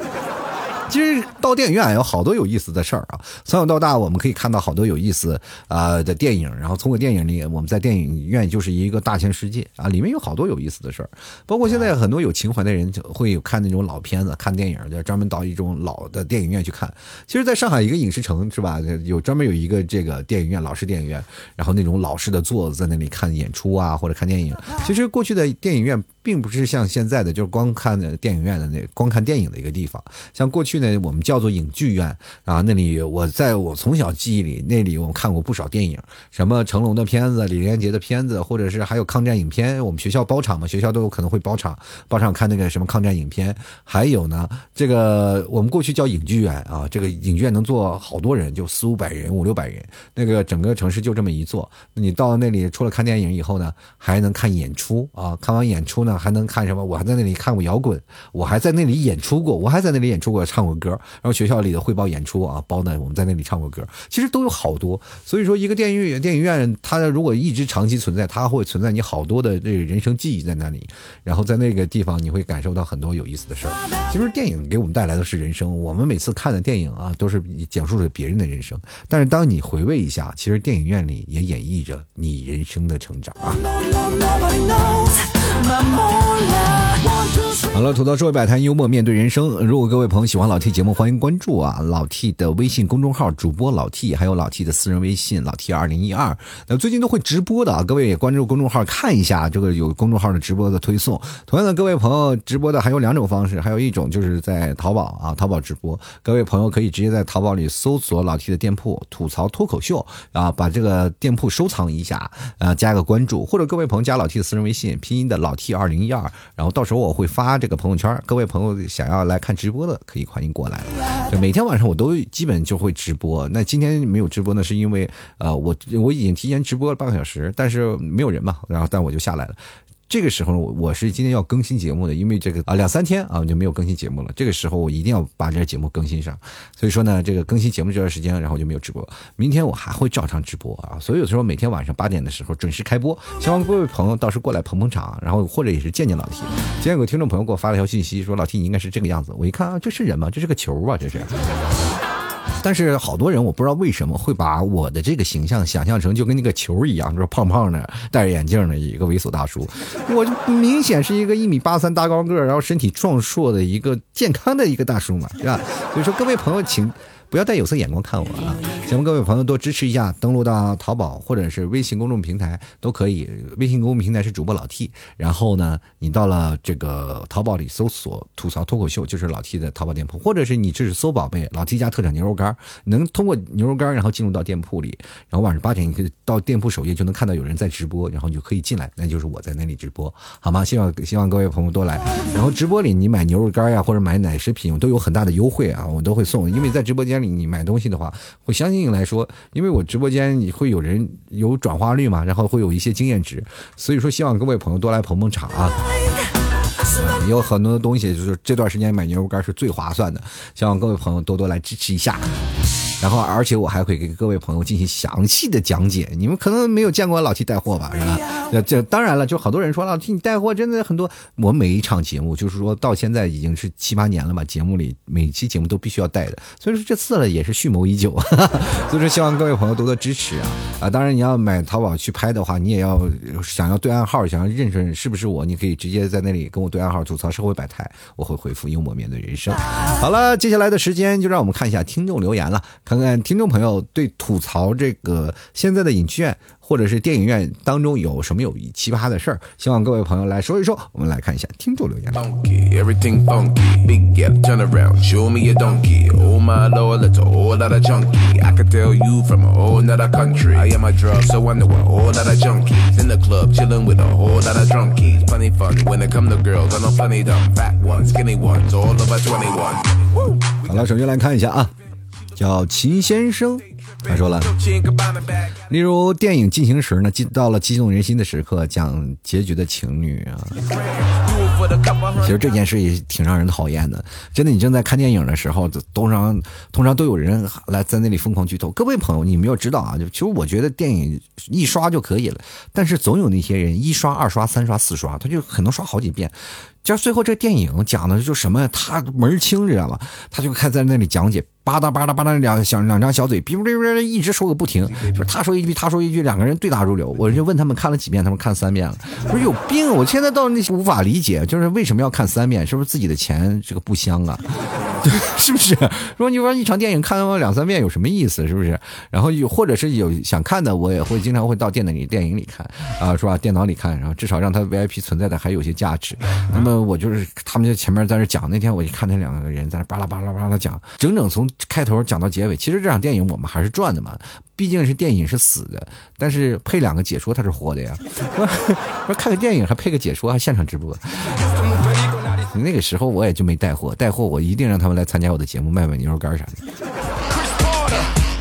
其实到电影院有好多有意思的事儿啊！从小到大，我们可以看到好多有意思啊的电影，然后通过电影里，我们在电影院就是一个大千世界啊，里面有好多有意思的事儿。包括现在很多有情怀的人就会有看那种老片子、看电影，就专门到一种老的电影院去看。其实，在上海一个影视城是吧，有专门有一个这个电影院，老式电影院，然后那种老式的座子在那里看演出啊，或者看电影。其实过去的电影院并不是像现在的，就是光看的电影院的那光看电影的一个地方，像过去。呢我们叫做影剧院啊，那里我在我从小记忆里，那里我们看过不少电影，什么成龙的片子、李连杰的片子，或者是还有抗战影片。我们学校包场嘛，学校都有可能会包场，包场看那个什么抗战影片。还有呢，这个我们过去叫影剧院啊，这个影剧院能坐好多人，就四五百人、五六百人。那个整个城市就这么一座。你到那里除了看电影以后呢，还能看演出啊。看完演出呢，还能看什么？我还在那里看过摇滚，我还在那里演出过，我还在那里演出过，唱过。歌，然后学校里的汇报演出啊，包呢，我们在那里唱过歌，其实都有好多。所以说，一个电影院，电影院它如果一直长期存在，它会存在你好多的这个人生记忆在那里。然后在那个地方，你会感受到很多有意思的事儿。其实电影给我们带来的是人生，我们每次看的电影啊，都是讲述着别人的人生。但是当你回味一下，其实电影院里也演绎着你人生的成长啊。好了，吐槽社会百态，幽默面对人生。如果各位朋友喜欢老 T 节目，欢迎关注啊老 T 的微信公众号，主播老 T，还有老 T 的私人微信老 T 二零一二。那最近都会直播的啊，各位也关注公众号看一下，这个有公众号的直播的推送。同样的，各位朋友直播的还有两种方式，还有一种就是在淘宝啊，淘宝直播。各位朋友可以直接在淘宝里搜索老 T 的店铺“吐槽脱口秀”啊，把这个店铺收藏一下啊，加个关注，或者各位朋友加老 T 的私人微信，拼音的老 T 二零零一二，然后到时候我会发。这个朋友圈，各位朋友想要来看直播的，可以欢迎过来。就每天晚上我都基本就会直播。那今天没有直播呢，是因为呃，我我已经提前直播了半个小时，但是没有人嘛，然后但我就下来了。这个时候我我是今天要更新节目的，因为这个啊两三天啊我就没有更新节目了。这个时候我一定要把这节目更新上，所以说呢，这个更新节目这段时间，然后就没有直播。明天我还会照常直播啊，所以有时候每天晚上八点的时候准时开播，希望各位朋友到时候过来捧捧场，然后或者也是见见老 T。今天有个听众朋友给我发了条信息，说老 T 你应该是这个样子，我一看啊，这是人吗？这是个球啊，这是。但是好多人我不知道为什么会把我的这个形象想象成就跟那个球一样，就是胖胖的、戴着眼镜的一个猥琐大叔。我就明显是一个一米八三大高个，然后身体壮硕的一个健康的一个大叔嘛，是吧？所以说各位朋友，请。不要带有色眼光看我啊！希望各位朋友多支持一下，登录到淘宝或者是微信公众平台都可以。微信公众平台是主播老 T，然后呢，你到了这个淘宝里搜索“吐槽脱口秀”，就是老 T 的淘宝店铺，或者是你这是搜宝贝老 T 家特产牛肉干，能通过牛肉干然后进入到店铺里，然后晚上八点你可以到店铺首页就能看到有人在直播，然后你就可以进来，那就是我在那里直播，好吗？希望希望各位朋友多来。然后直播里你买牛肉干呀或者买奶食品都有很大的优惠啊，我都会送，因为在直播间。你买东西的话，会相信来说，因为我直播间你会有人有转化率嘛，然后会有一些经验值，所以说希望各位朋友多来捧捧场啊。有很多的东西，就是这段时间买牛肉干是最划算的，希望各位朋友多多来支持一下。然后，而且我还会给各位朋友进行详细的讲解。你们可能没有见过老七带货吧，是吧？这当然了，就好多人说老七你带货真的很多。我每一场节目，就是说到现在已经是七八年了吧，节目里每期节目都必须要带的。所以说这次了也是蓄谋已久，所以说希望各位朋友多多支持啊啊！当然你要买淘宝去拍的话，你也要想要对暗号，想要认识是不是我，你可以直接在那里跟我对暗号，吐槽社会百态，我会回复幽默面对人生。好了，接下来的时间就让我们看一下听众留言了。看看听众朋友对吐槽这个现在的影剧院或者是电影院当中有什么有奇葩的事儿，希望各位朋友来说一说。我们来看一下听众留言。好了，首先来看一下啊。叫秦先生，他说了，例如电影进行时呢，进到了激动人心的时刻，讲结局的情侣啊，其实这件事也挺让人讨厌的。真的，你正在看电影的时候，通常通常都有人来在那里疯狂剧透。各位朋友，你们要知道啊？就其实我觉得电影一刷就可以了，但是总有那些人一刷、二刷、三刷、四刷，他就可能刷好几遍。就最后这电影讲的就什么，他门儿清知道吧？他就开在那里讲解。吧嗒吧嗒吧嗒，两小两张小嘴，哔哔哔哔，一直说个不停。就是他说一句，他说一句，两个人对答如流。我就问他们看了几遍，他们看三遍了。不是有病？我现在到那些无法理解，就是为什么要看三遍？是不是自己的钱这个不香啊？是不是？说你说一场电影看完两三遍有什么意思？是不是？然后有或者是有想看的，我也会经常会到电脑里电影里看啊，是吧？电脑里看，然后至少让他 VIP 存在的还有些价值。那么我就是他们就前面在那讲，那天我一看那两个人在那巴拉巴拉巴拉讲，整整从开头讲到结尾。其实这场电影我们还是赚的嘛，毕竟是电影是死的，但是配两个解说他是活的呀。说看个电影还配个解说，还现场直播。那个时候我也就没带货，带货我一定让他们来参加我的节目，卖卖牛肉干啥的。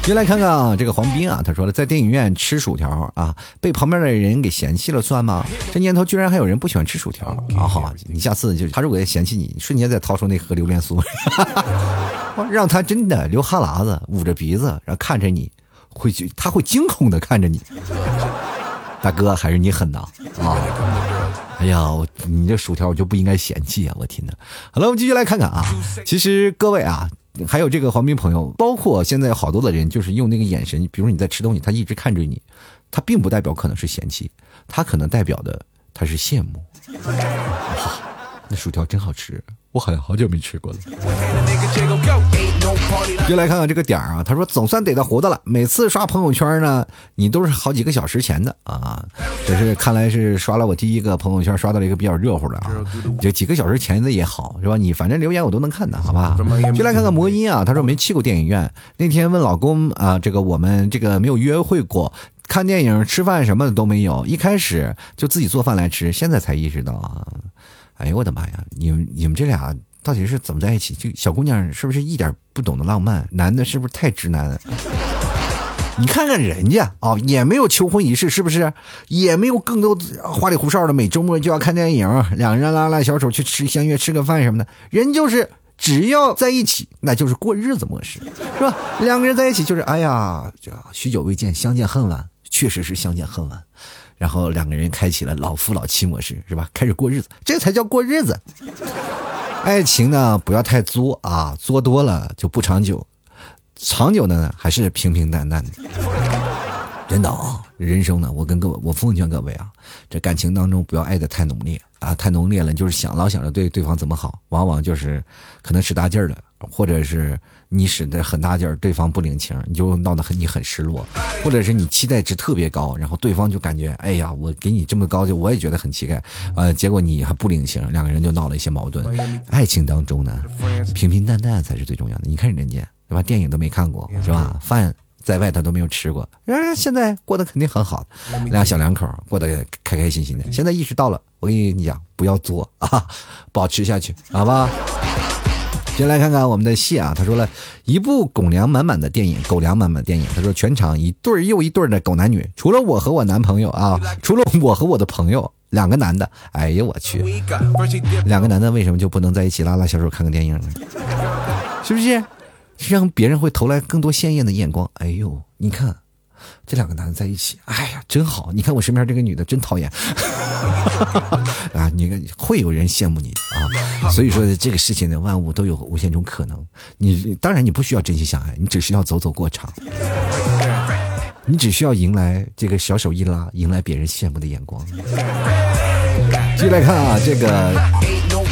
先来看看啊，这个黄斌啊，他说了，在电影院吃薯条啊，被旁边的人给嫌弃了，算吗？这年头居然还有人不喜欢吃薯条啊！好，你下次就他如果嫌弃你，瞬间再掏出那盒榴莲酥，让他真的流哈喇子，捂着鼻子，然后看着你，会他会惊恐的看着你。大哥，还是你狠呐啊！哎呀，你这薯条我就不应该嫌弃啊！我天呐。好了，我们继续来看看啊。其实各位啊，还有这个黄斌朋友，包括现在好多的人，就是用那个眼神，比如你在吃东西，他一直看着你，他并不代表可能是嫌弃，他可能代表的他是羡慕。哇，那薯条真好吃，我好像好久没吃过了。就来看看这个点儿啊，他说总算逮到活的了。每次刷朋友圈呢，你都是好几个小时前的啊。这是看来是刷了我第一个朋友圈，刷到了一个比较热乎的啊。就几个小时前的也好，是吧？你反正留言我都能看的，好吧？就来看看魔音啊，他说没去过电影院。那天问老公啊，这个我们这个没有约会过，看电影、吃饭什么的都没有。一开始就自己做饭来吃，现在才意识到啊。哎呦我的妈呀！你们你们这俩。到底是怎么在一起？就小姑娘是不是一点不懂得浪漫？男的是不是太直男？你看看人家啊，也没有求婚仪式，是不是？也没有更多花里胡哨的，每周末就要看电影，两人拉拉小手去吃相约吃个饭什么的。人就是只要在一起，那就是过日子模式，是吧？两个人在一起就是哎呀，这许久未见，相见恨晚，确实是相见恨晚。然后两个人开启了老夫老妻模式，是吧？开始过日子，这才叫过日子。爱情呢，不要太作啊，作多了就不长久，长久的呢还是平平淡淡的。真的啊，人生呢，我跟各位，我奉劝各位啊，这感情当中不要爱的太浓烈啊，太浓烈了，就是想老想着对对方怎么好，往往就是可能使大劲儿了，或者是。你使的很大劲儿，对方不领情，你就闹得很你很失落，或者是你期待值特别高，然后对方就感觉哎呀，我给你这么高，就我也觉得很期待，呃，结果你还不领情，两个人就闹了一些矛盾。爱情当中呢，平平淡淡才是最重要的。你看人家对吧，电影都没看过是吧？饭在外头都没有吃过，人现在过得肯定很好，俩小两口过得开开心心的。现在意识到了，我跟你讲，不要作啊，保持下去，好吧？先来看看我们的戏啊，他说了一部狗粮满满的电影，狗粮满满的电影。他说全场一对又一对的狗男女，除了我和我男朋友啊，除了我和我的朋友两个男的，哎呀我去，两个男的为什么就不能在一起拉拉小手看个电影呢？是不是？让别人会投来更多鲜艳的眼光？哎呦，你看。这两个男的在一起，哎呀，真好！你看我身边这个女的真讨厌，啊，你看会有人羡慕你啊。所以说这个事情呢，万物都有无限种可能。你当然你不需要真心相爱，你只需要走走过场，你只需要迎来这个小手一拉，迎来别人羡慕的眼光。继续来看啊，这个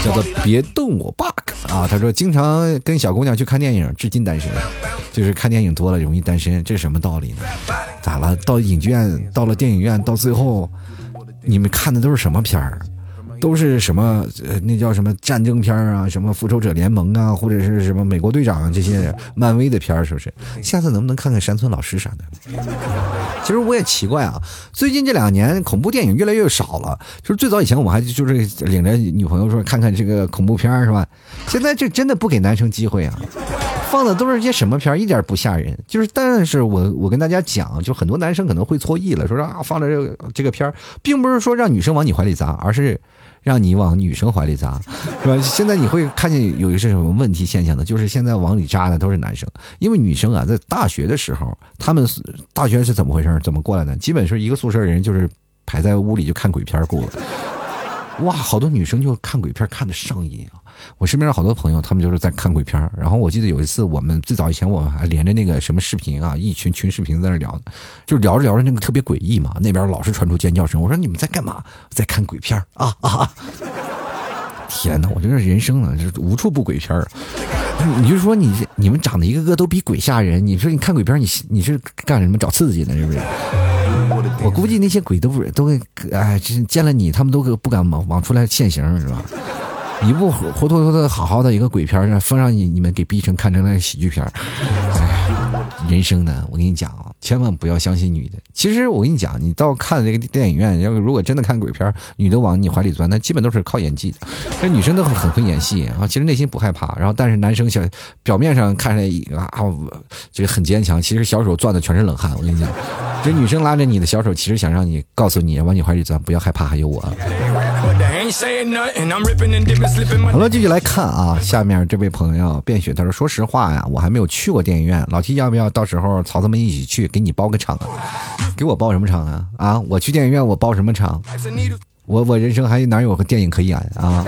叫做别动我 bug 啊，他说经常跟小姑娘去看电影，至今单身。就是看电影多了容易单身，这是什么道理呢？咋了？到影院，到了电影院，到最后，你们看的都是什么片儿？都是什么？呃，那叫什么战争片啊？什么复仇者联盟啊？或者是什么美国队长这些漫威的片儿？是不是？下次能不能看看山村老师啥的？其实我也奇怪啊，最近这两年恐怖电影越来越少了。就是最早以前我还就是领着女朋友说看看这个恐怖片是吧？现在这真的不给男生机会啊。放的都是些什么片儿，一点不吓人。就是，但是我我跟大家讲，就很多男生可能会错意了，说啊，放的这个这个片儿，并不是说让女生往你怀里砸，而是让你往女生怀里扎，是吧？现在你会看见有一些什么问题现象呢？就是现在往里扎的都是男生，因为女生啊，在大学的时候，他们大学是怎么回事？怎么过来的？基本是一个宿舍人，就是排在屋里就看鬼片过了。哇，好多女生就看鬼片看的上瘾啊。我身边好多朋友，他们就是在看鬼片然后我记得有一次，我们最早以前我们还连着那个什么视频啊，一群群视频在那聊，就聊着聊着那个特别诡异嘛。那边老是传出尖叫声，我说你们在干嘛？在看鬼片啊啊！天哪，我觉得人生啊，是无处不鬼片儿你就说你你们长得一个个都比鬼吓人，你说你看鬼片你你是干什么找刺激呢？是不是？我估计那些鬼都不都会哎，见了你他们都不敢往往出来现形，是吧？一部活脱脱的好好的一个鬼片儿，风让你你们给逼成看成了喜剧片儿。人生呢，我跟你讲啊，千万不要相信女的。其实我跟你讲，你到看这个电影院，要如果真的看鬼片女的往你怀里钻，那基本都是靠演技的。这女生都很会演戏啊，其实内心不害怕。然后，但是男生小表面上看着啊，这个很坚强，其实小手攥的全是冷汗。我跟你讲，这女生拉着你的小手，其实想让你告诉你，往你怀里钻，不要害怕，还有我。好了，继续来看啊，下面这位朋友便雪他说：“说实话呀，我还没有去过电影院，老 T 要不要到时候曹子们一起去，给你包个场啊？给我包什么场啊？啊，我去电影院我包什么场？我我人生还哪有个电影可演啊？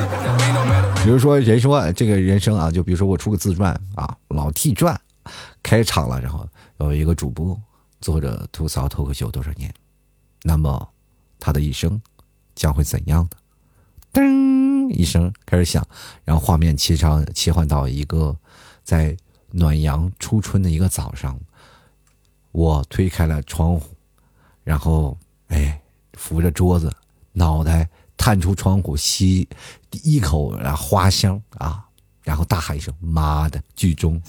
比如说人说这个人生啊，就比如说我出个自传啊，老 T 传，开场了，然后有一个主播做着吐槽脱口秀多少年，那么他的一生。”将会怎样的？噔一声开始响，然后画面切上切换到一个在暖阳初春的一个早上，我推开了窗户，然后哎扶着桌子，脑袋探出窗户吸一口啊花香啊，然后大喊一声：“妈的，剧终！”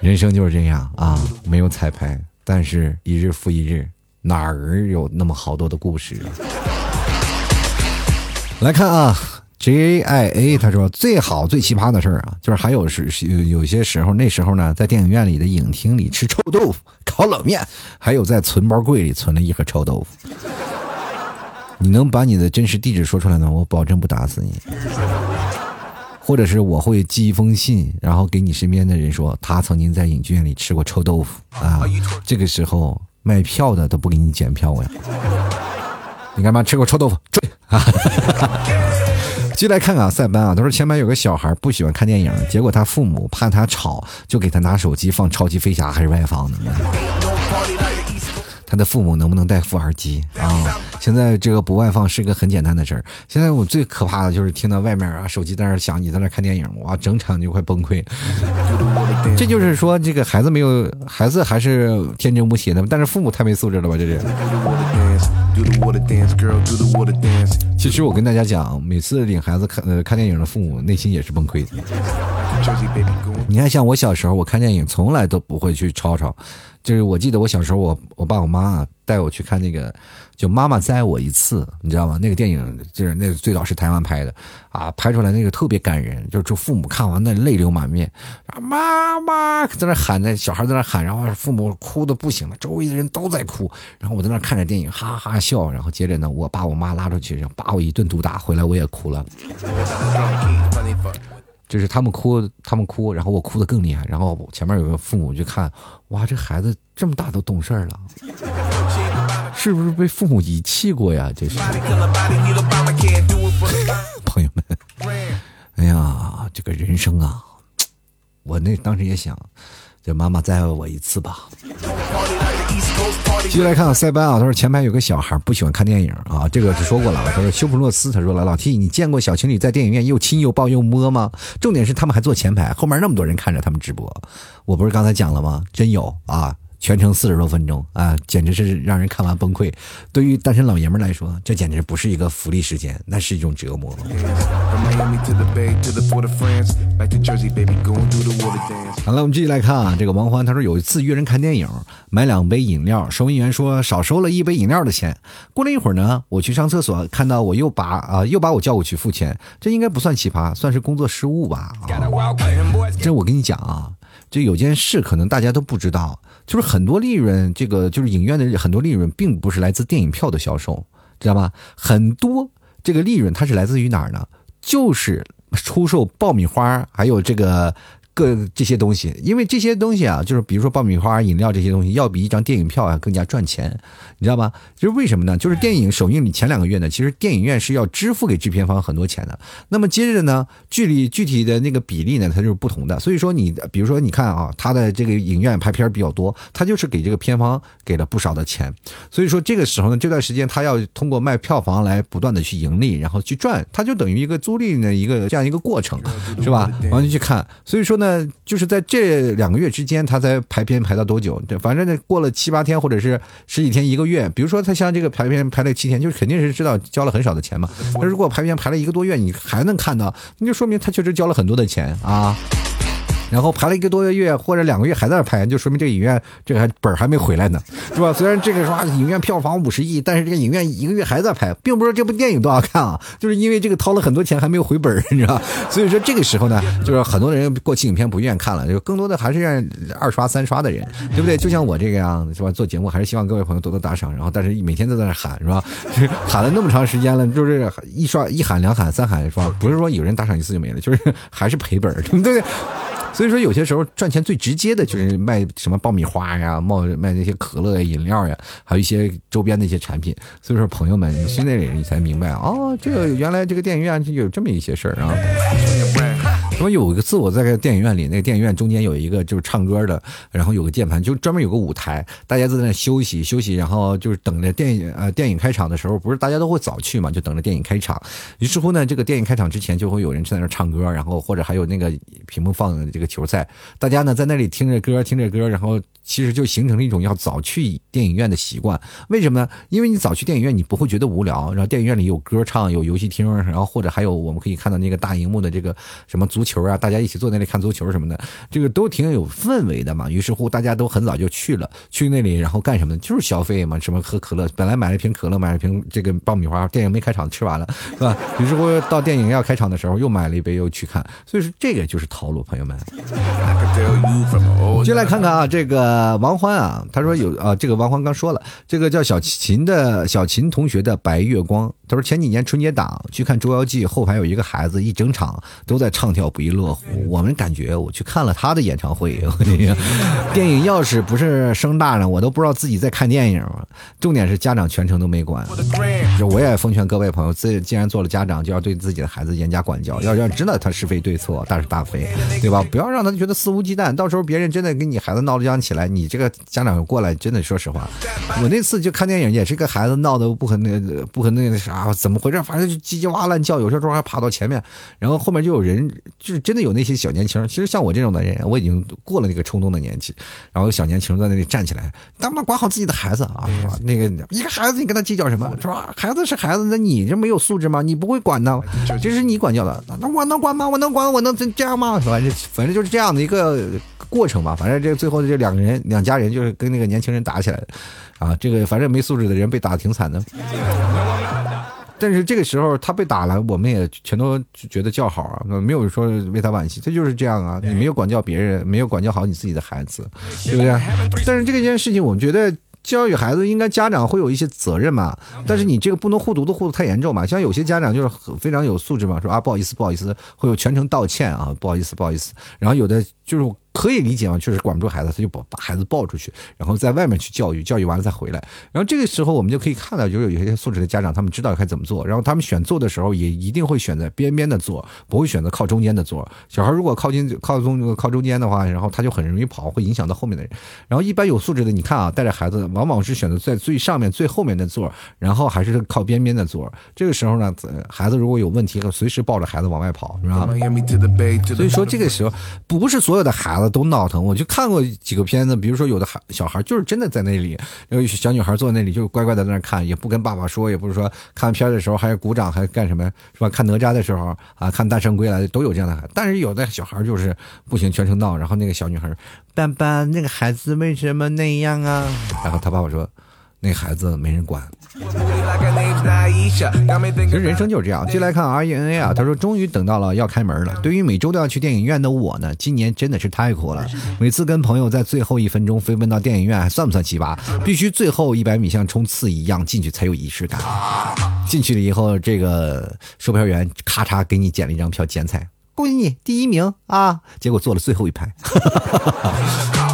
人生就是这样啊，没有彩排，但是一日复一日，哪儿有那么好多的故事啊？来看啊，J I A，他说最好最奇葩的事儿啊，就是还有是有有些时候，那时候呢，在电影院里的影厅里吃臭豆腐、烤冷面，还有在存包柜里存了一盒臭豆腐。你能把你的真实地址说出来呢？我保证不打死你。或者是我会寄一封信，然后给你身边的人说，他曾经在影剧院里吃过臭豆腐啊。这个时候卖票的都不给你检票呀。你干嘛吃过臭豆腐？追啊！进来看看塞班啊，他说前排有个小孩不喜欢看电影，结果他父母怕他吵，就给他拿手机放超级飞侠还是外放的。他的父母能不能带副耳机啊？现在这个不外放是个很简单的事儿。现在我最可怕的就是听到外面啊，手机在那响，你在那看电影，哇，整场就快崩溃。这就是说，这个孩子没有孩子还是天真无邪的，但是父母太没素质了吧？这是。其实我跟大家讲，每次领孩子看呃看电影的父母内心也是崩溃的。你看，像我小时候，我看电影从来都不会去吵吵。就是我记得我小时候，我我爸我妈带我去看那个，就妈妈栽我一次，你知道吗？那个电影就是那最早是台湾拍的，啊，拍出来那个特别感人，就是父母看完那泪流满面，啊，妈妈在那喊，那小孩在那喊，然后父母哭的不行了，周围的人都在哭，然后我在那看着电影，哈哈笑，然后接着呢，我把我妈拉出去，然后把我一顿毒打，回来我也哭了。就是他们哭，他们哭，然后我哭的更厉害。然后前面有个父母就看，哇，这孩子这么大都懂事了，是不是被父母遗弃过呀？这是 朋友们，哎呀，这个人生啊，我那当时也想。就妈妈再爱我一次吧。继续来看看塞班啊，他说前排有个小孩不喜欢看电影啊，这个是说过了。他说修普洛斯，他说了老 T，你见过小情侣在电影院又亲又抱又摸吗？重点是他们还坐前排，后面那么多人看着他们直播，我不是刚才讲了吗？真有啊。全程四十多分钟啊，简直是让人看完崩溃。对于单身老爷们来说，这简直不是一个福利时间，那是一种折磨。好了，我们继续来看啊，这个王欢他说有一次约人看电影，买两杯饮料，收银员说少收了一杯饮料的钱。过了一会儿呢，我去上厕所，看到我又把啊又把我叫过去付钱，这应该不算奇葩，算是工作失误吧？这我跟你讲啊。就有件事，可能大家都不知道，就是很多利润，这个就是影院的很多利润，并不是来自电影票的销售，知道吧？很多这个利润它是来自于哪儿呢？就是出售爆米花，还有这个。各这些东西，因为这些东西啊，就是比如说爆米花、饮料这些东西，要比一张电影票啊更加赚钱，你知道吧？就是为什么呢？就是电影首映礼前两个月呢，其实电影院是要支付给制片方很多钱的。那么接着呢，距离具体的那个比例呢，它就是不同的。所以说你，比如说你看啊，他的这个影院拍片比较多，他就是给这个片方给了不少的钱。所以说这个时候呢，这段时间他要通过卖票房来不断的去盈利，然后去赚，他就等于一个租赁的一个这样一个过程，是吧？完就去看，所以说呢。那就是在这两个月之间，他才排片排到多久？对，反正，过了七八天或者是十几天、一个月。比如说，他像这个排片排了七天，就是肯定是知道交了很少的钱嘛。那如果排片排了一个多月，你还能看到，那就说明他确实交了很多的钱啊。然后排了一个多个月或者两个月还在那排，就说明这个影院这个还本儿还没回来呢，是吧？虽然这个说影院票房五十亿，但是这个影院一个月还在排，并不是这部电影多好看啊，就是因为这个掏了很多钱还没有回本儿，你知道？所以说这个时候呢，就是很多人过期影片不愿意看了，就更多的还是让二刷三刷的人，对不对？就像我这个样子，是吧？做节目还是希望各位朋友多多打赏，然后但是每天都在那喊，是吧？喊了那么长时间了，就是一刷一喊两喊三喊，是吧？不是说有人打赏一次就没了，就是还是赔本，对不对？所以所以说，有些时候赚钱最直接的就是卖什么爆米花呀，冒卖那些可乐呀、饮料呀，还有一些周边的一些产品。所以说，朋友们，你现在你才明白哦，这个原来这个电影院就有这么一些事儿啊。说有一次我在电影院里，那个电影院中间有一个就是唱歌的，然后有个键盘，就专门有个舞台，大家在那休息休息，然后就是等着电影呃电影开场的时候，不是大家都会早去嘛，就等着电影开场。于是乎呢，这个电影开场之前就会有人在那唱歌，然后或者还有那个屏幕放的这个球赛，大家呢在那里听着歌听着歌，然后。其实就形成了一种要早去电影院的习惯，为什么呢？因为你早去电影院，你不会觉得无聊。然后电影院里有歌唱，有游戏厅，然后或者还有我们可以看到那个大荧幕的这个什么足 球啊，大家一起坐那里看足球什么的，这个都挺有氛围的嘛。于是乎，大家都很早就去了，去那里然后干什么？就是消费嘛，什么喝可乐，本来买了一瓶可乐，买了一瓶这个爆米花，电影没开场吃完了，是吧？于是乎到电影要开场的时候，又买了一杯又去看。所以说这个就是套路，朋友们。就来看看啊，这个王欢啊。他说有啊，这个王欢刚说了，这个叫小琴的小琴同学的白月光。他说前几年春节档去看《捉妖记》，后排有一个孩子，一整场都在唱跳不亦乐乎。我们感觉我去看了他的演唱会，电影要是不是声大呢，我都不知道自己在看电影。重点是家长全程都没管。就我也奉劝各位朋友，自既然做了家长，就要对自己的孩子严加管教，要要知道他是非对错，大是大非，对吧？不要让他觉得肆无忌惮，到时候别人真的跟你孩子闹着僵起来，你这个家长过来，真的说实话，我那次就看电影，也是个孩子闹得不可那不可那那啥，怎么回事？反正就叽叽哇乱叫，有些时候还爬到前面，然后后面就有人，就是真的有那些小年轻。其实像我这种的人，我已经过了那个冲动的年纪，然后小年轻在那里站起来，他妈管好自己的孩子啊，是吧？那个一个孩子，你跟他计较什么，是吧？孩子是孩子，那你这没有素质吗？你不会管呢？这是你管教的，那我能管吗？我能管？我能这样吗？反正？反正就是这样的一个过程吧。反正这最后这两个人，两家人就是跟那个年轻人打起来了，啊，这个反正没素质的人被打的挺惨的。但是这个时候他被打了，我们也全都觉得叫好啊，没有说为他惋惜，他就是这样啊。你没有管教别人，没有管教好你自己的孩子，对不对？但是这件事情，我们觉得。教育孩子应该家长会有一些责任嘛，但是你这个不能护犊子护的太严重嘛。像有些家长就是非常有素质嘛，说啊不好意思不好意思，会有全程道歉啊，不好意思不好意思。然后有的就是。可以理解嘛，确实管不住孩子，他就把把孩子抱出去，然后在外面去教育，教育完了再回来。然后这个时候我们就可以看到，就是有些素质的家长，他们知道该怎么做，然后他们选座的时候也一定会选择边边的座，不会选择靠中间的座。小孩如果靠近靠中靠中间的话，然后他就很容易跑，会影响到后面的人。然后一般有素质的，你看啊，带着孩子往往是选择在最上面最后面的座，然后还是靠边边的座。这个时候呢，孩子如果有问题，随时抱着孩子往外跑，是吧？所以说这个时候不是所有的孩子。都闹腾，我就看过几个片子，比如说有的孩小孩就是真的在那里，有小女孩坐在那里就乖乖的在那看，也不跟爸爸说，也不是说看片的时候还鼓掌还干什么，是吧？看哪吒的时候啊，看大圣归来都有这样的孩，但是有的小孩就是不行，全程闹，然后那个小女孩，爸爸，那个孩子为什么那样啊？然后他爸爸说。那孩子没人管。其实人生就是这样。接来看 R E N A 啊，他说终于等到了要开门了。对于每周都要去电影院的我呢，今年真的是太苦了。每次跟朋友在最后一分钟飞奔到电影院，还算不算奇葩？必须最后一百米像冲刺一样进去才有仪式感。进去了以后，这个售票员咔嚓给你剪了一张票，剪彩，恭喜你第一名啊！结果坐了最后一排。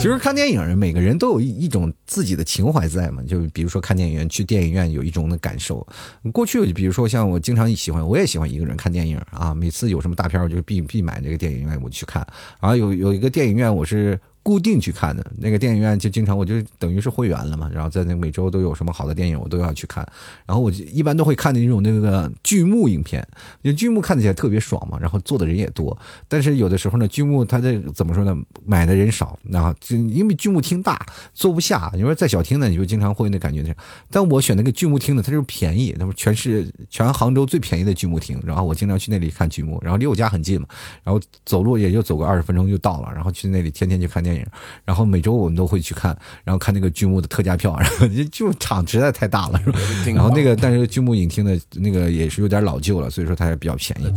其实看电影，每个人都有一一种自己的情怀在嘛。就比如说看电影院，去电影院有一种的感受。过去，比如说像我经常喜欢，我也喜欢一个人看电影啊。每次有什么大片，我就必必买这个电影院我去看。然后有有一个电影院，我是。固定去看的那个电影院就经常我就等于是会员了嘛，然后在那每周都有什么好的电影我都要去看，然后我一般都会看那种那个剧目影片，因为剧目看起来特别爽嘛，然后坐的人也多，但是有的时候呢剧目它这怎么说呢，买的人少，然后就因为剧目厅大坐不下，你说在小厅呢你就经常会那感觉，但我选那个剧目厅呢，它就是便宜，那不全是全杭州最便宜的剧目厅，然后我经常去那里看剧目，然后离我家很近嘛，然后走路也就走个二十分钟就到了，然后去那里天天去看电影。电影，然后每周我们都会去看，然后看那个剧目的特价票，然后就场实在太大了，是吧？然后那个，但是剧目影厅的那个也是有点老旧了，所以说它也比较便宜。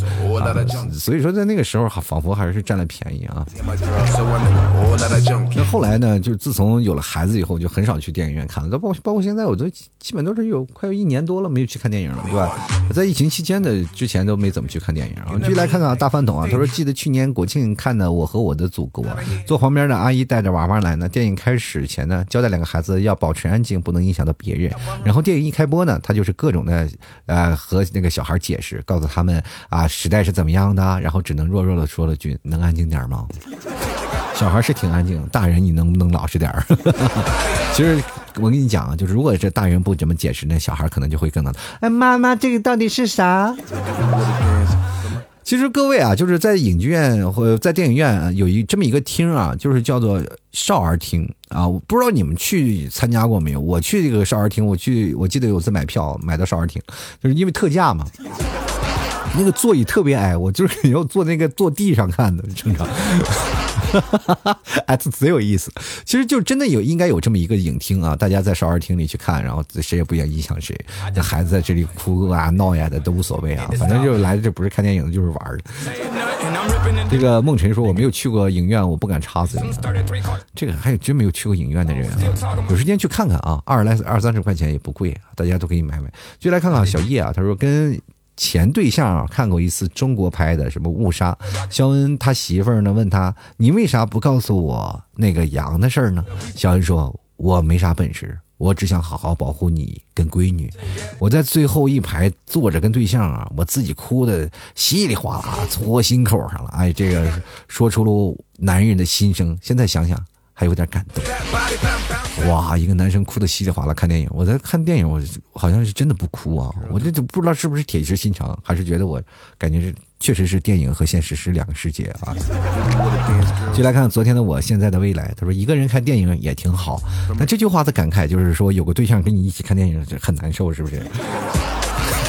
所以说在那个时候，仿佛还是占了便宜啊。那后来呢，就自从有了孩子以后，就很少去电影院看了。包括包括现在，我都基本都是有快有一年多了没有去看电影了，对吧？在疫情期间的之前都没怎么去看电影。然后就来看看大饭桶啊，他说记得去年国庆看的《我和我的祖国》，坐旁边的。阿姨带着娃娃来呢。电影开始前呢，交代两个孩子要保持安静，不能影响到别人。然后电影一开播呢，他就是各种的呃和那个小孩解释，告诉他们啊时代是怎么样的，然后只能弱弱的说了句：“能安静点吗？” 小孩是挺安静，大人你能不能老实点儿？其实我跟你讲啊，就是如果这大人不怎么解释，那小孩可能就会更能。哎，妈妈，这个到底是啥？其实各位啊，就是在影剧院或在电影院啊有一这么一个厅啊，就是叫做少儿厅啊。我不知道你们去参加过没有？我去这个少儿厅，我去，我记得有次买票买到少儿厅，就是因为特价嘛。那个座椅特别矮，我就是要坐那个坐地上看的，正常。哎，这贼有意思。其实就真的有应该有这么一个影厅啊，大家在少儿厅里去看，然后谁也不想影响谁。那孩子在这里哭啊闹呀的都无所谓啊，反正就来这不是看电影的，就是玩的。这个梦辰说我没有去过影院，我不敢插嘴。这个还有真没有去过影院的人啊，有时间去看看啊，二十来二三十块钱也不贵，大家都可以买买。就来看看小叶啊，他说跟。前对象啊，看过一次中国拍的什么误杀，肖恩他媳妇儿呢问他，你为啥不告诉我那个羊的事儿呢？肖恩说，我没啥本事，我只想好好保护你跟闺女。我在最后一排坐着跟对象啊，我自己哭的稀里哗啦搓心口上了。哎，这个说出了男人的心声，现在想想还有点感动。哇，一个男生哭的稀里哗啦看电影，我在看电影，我好像是真的不哭啊，我这就不知道是不是铁石心肠，还是觉得我感觉是确实是电影和现实是两个世界啊。就来看昨天的我，现在的未来。他说一个人看电影也挺好，那这句话的感慨就是说有个对象跟你一起看电影很难受，是不是？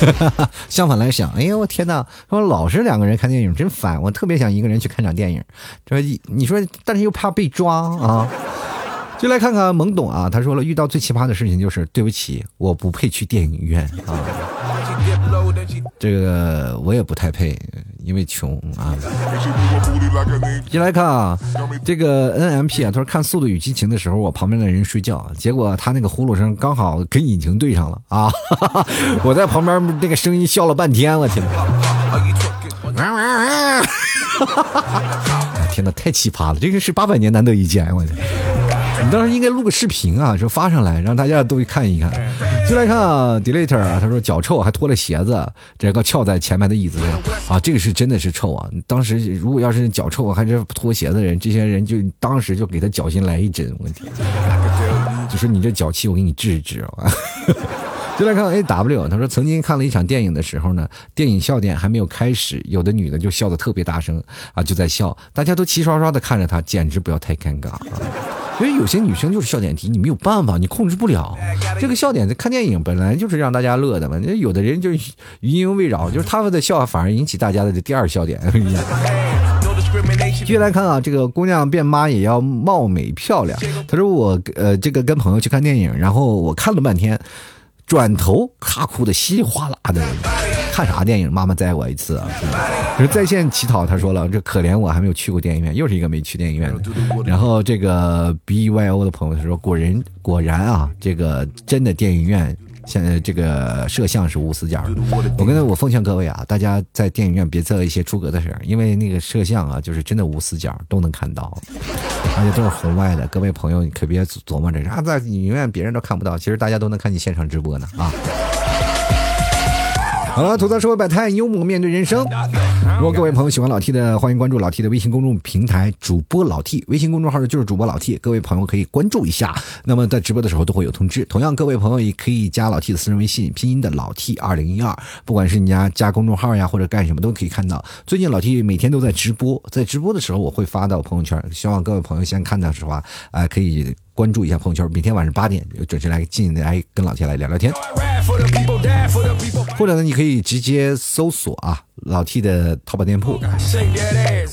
相反来想，哎呦我天哪，说老是两个人看电影真烦，我特别想一个人去看场电影。说你说，但是又怕被抓啊。就来看看懵懂啊！他说了，遇到最奇葩的事情就是对不起，我不配去电影院啊。这个我也不太配，因为穷啊。进来看啊，这个 N M P 啊，他说看《速度与激情》的时候，我旁边的人睡觉，结果他那个呼噜声刚好跟引擎对上了啊！我在旁边那个声音笑了半天，我天！天哪，太奇葩了！这个是八百年难得一见，我天。你当时应该录个视频啊，就发上来，让大家都看一看。就来看，Deleter 啊，他说脚臭还脱了鞋子，这个翘在前排的椅子上啊，这个是真的是臭啊！当时如果要是脚臭还是脱鞋的人，这些人就当时就给他脚心来一针，我天！就说你这脚气，我给你治一治啊！就来看 A W，他说曾经看了一场电影的时候呢，电影笑点还没有开始，有的女的就笑得特别大声啊，就在笑，大家都齐刷刷的看着她，简直不要太尴尬啊！因为有些女生就是笑点低，你没有办法，你控制不了。这个笑点在看电影本来就是让大家乐的嘛，那有的人就是余音未饶，就是他们的笑反而引起大家的第二笑点。继续来看啊，这个姑娘变妈也要貌美漂亮。她说我呃，这个跟朋友去看电影，然后我看了半天。转头，咔哭的稀里哗啦的，看啥电影？妈妈载我一次啊！就是在线乞讨，他说了，这可怜我还没有去过电影院，又是一个没去电影院的。然后这个 B Y O 的朋友他说，果然果然啊，这个真的电影院。现在这个摄像是无死角的，我跟我奉劝各位啊，大家在电影院别做一些出格的事因为那个摄像啊，就是真的无死角，都能看到，而且都是红外的。各位朋友，你可别琢磨着啊，在影院别人都看不到，其实大家都能看你现场直播呢啊。好了，吐槽社会百态，幽默面对人生。如果各位朋友喜欢老 T 的，欢迎关注老 T 的微信公众平台，主播老 T。微信公众号就是主播老 T，各位朋友可以关注一下。那么在直播的时候都会有通知。同样，各位朋友也可以加老 T 的私人微信，拼音的老 T 二零一二。不管是你家加公众号呀，或者干什么，都可以看到。最近老 T 每天都在直播，在直播的时候我会发到朋友圈，希望各位朋友先看到的话，啊，可以。关注一下朋友圈，每天晚上八点准时来进来跟老铁来聊聊天，或者呢，你可以直接搜索啊老 T 的淘宝店铺，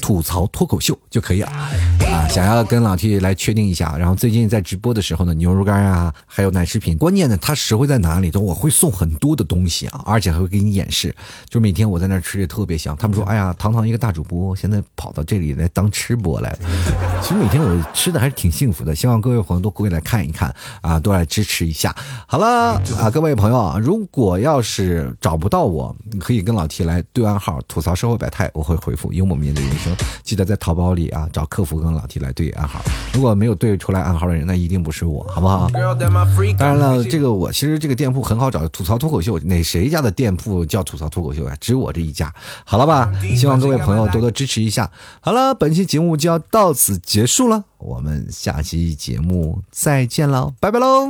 吐槽脱口秀就可以了啊。想要跟老 T 来确定一下，然后最近在直播的时候呢，牛肉干啊，还有奶制品，关键呢，它实惠在哪里？都我会送很多的东西啊，而且还会给你演示，就每天我在那吃的特别香。他们说，哎呀，堂堂一个大主播，现在跑到这里来当吃播来了。其实每天我吃的还是挺幸福的，希望各位。朋友都过来看一看啊，都来支持一下。好了啊，各位朋友啊，如果要是找不到我，可以跟老 T 来对暗号，吐槽社会百态，我会回复幽默面对人生。程，记得在淘宝里啊找客服跟老 T 来对暗号。如果没有对出来暗号的人，那一定不是我，好不好？当然了，这个我其实这个店铺很好找，吐槽脱口秀，哪谁家的店铺叫吐槽脱口秀啊？只有我这一家，好了吧？希望各位朋友多多支持一下。好了，本期节目就要到此结束了，我们下期节目再见喽，拜拜喽！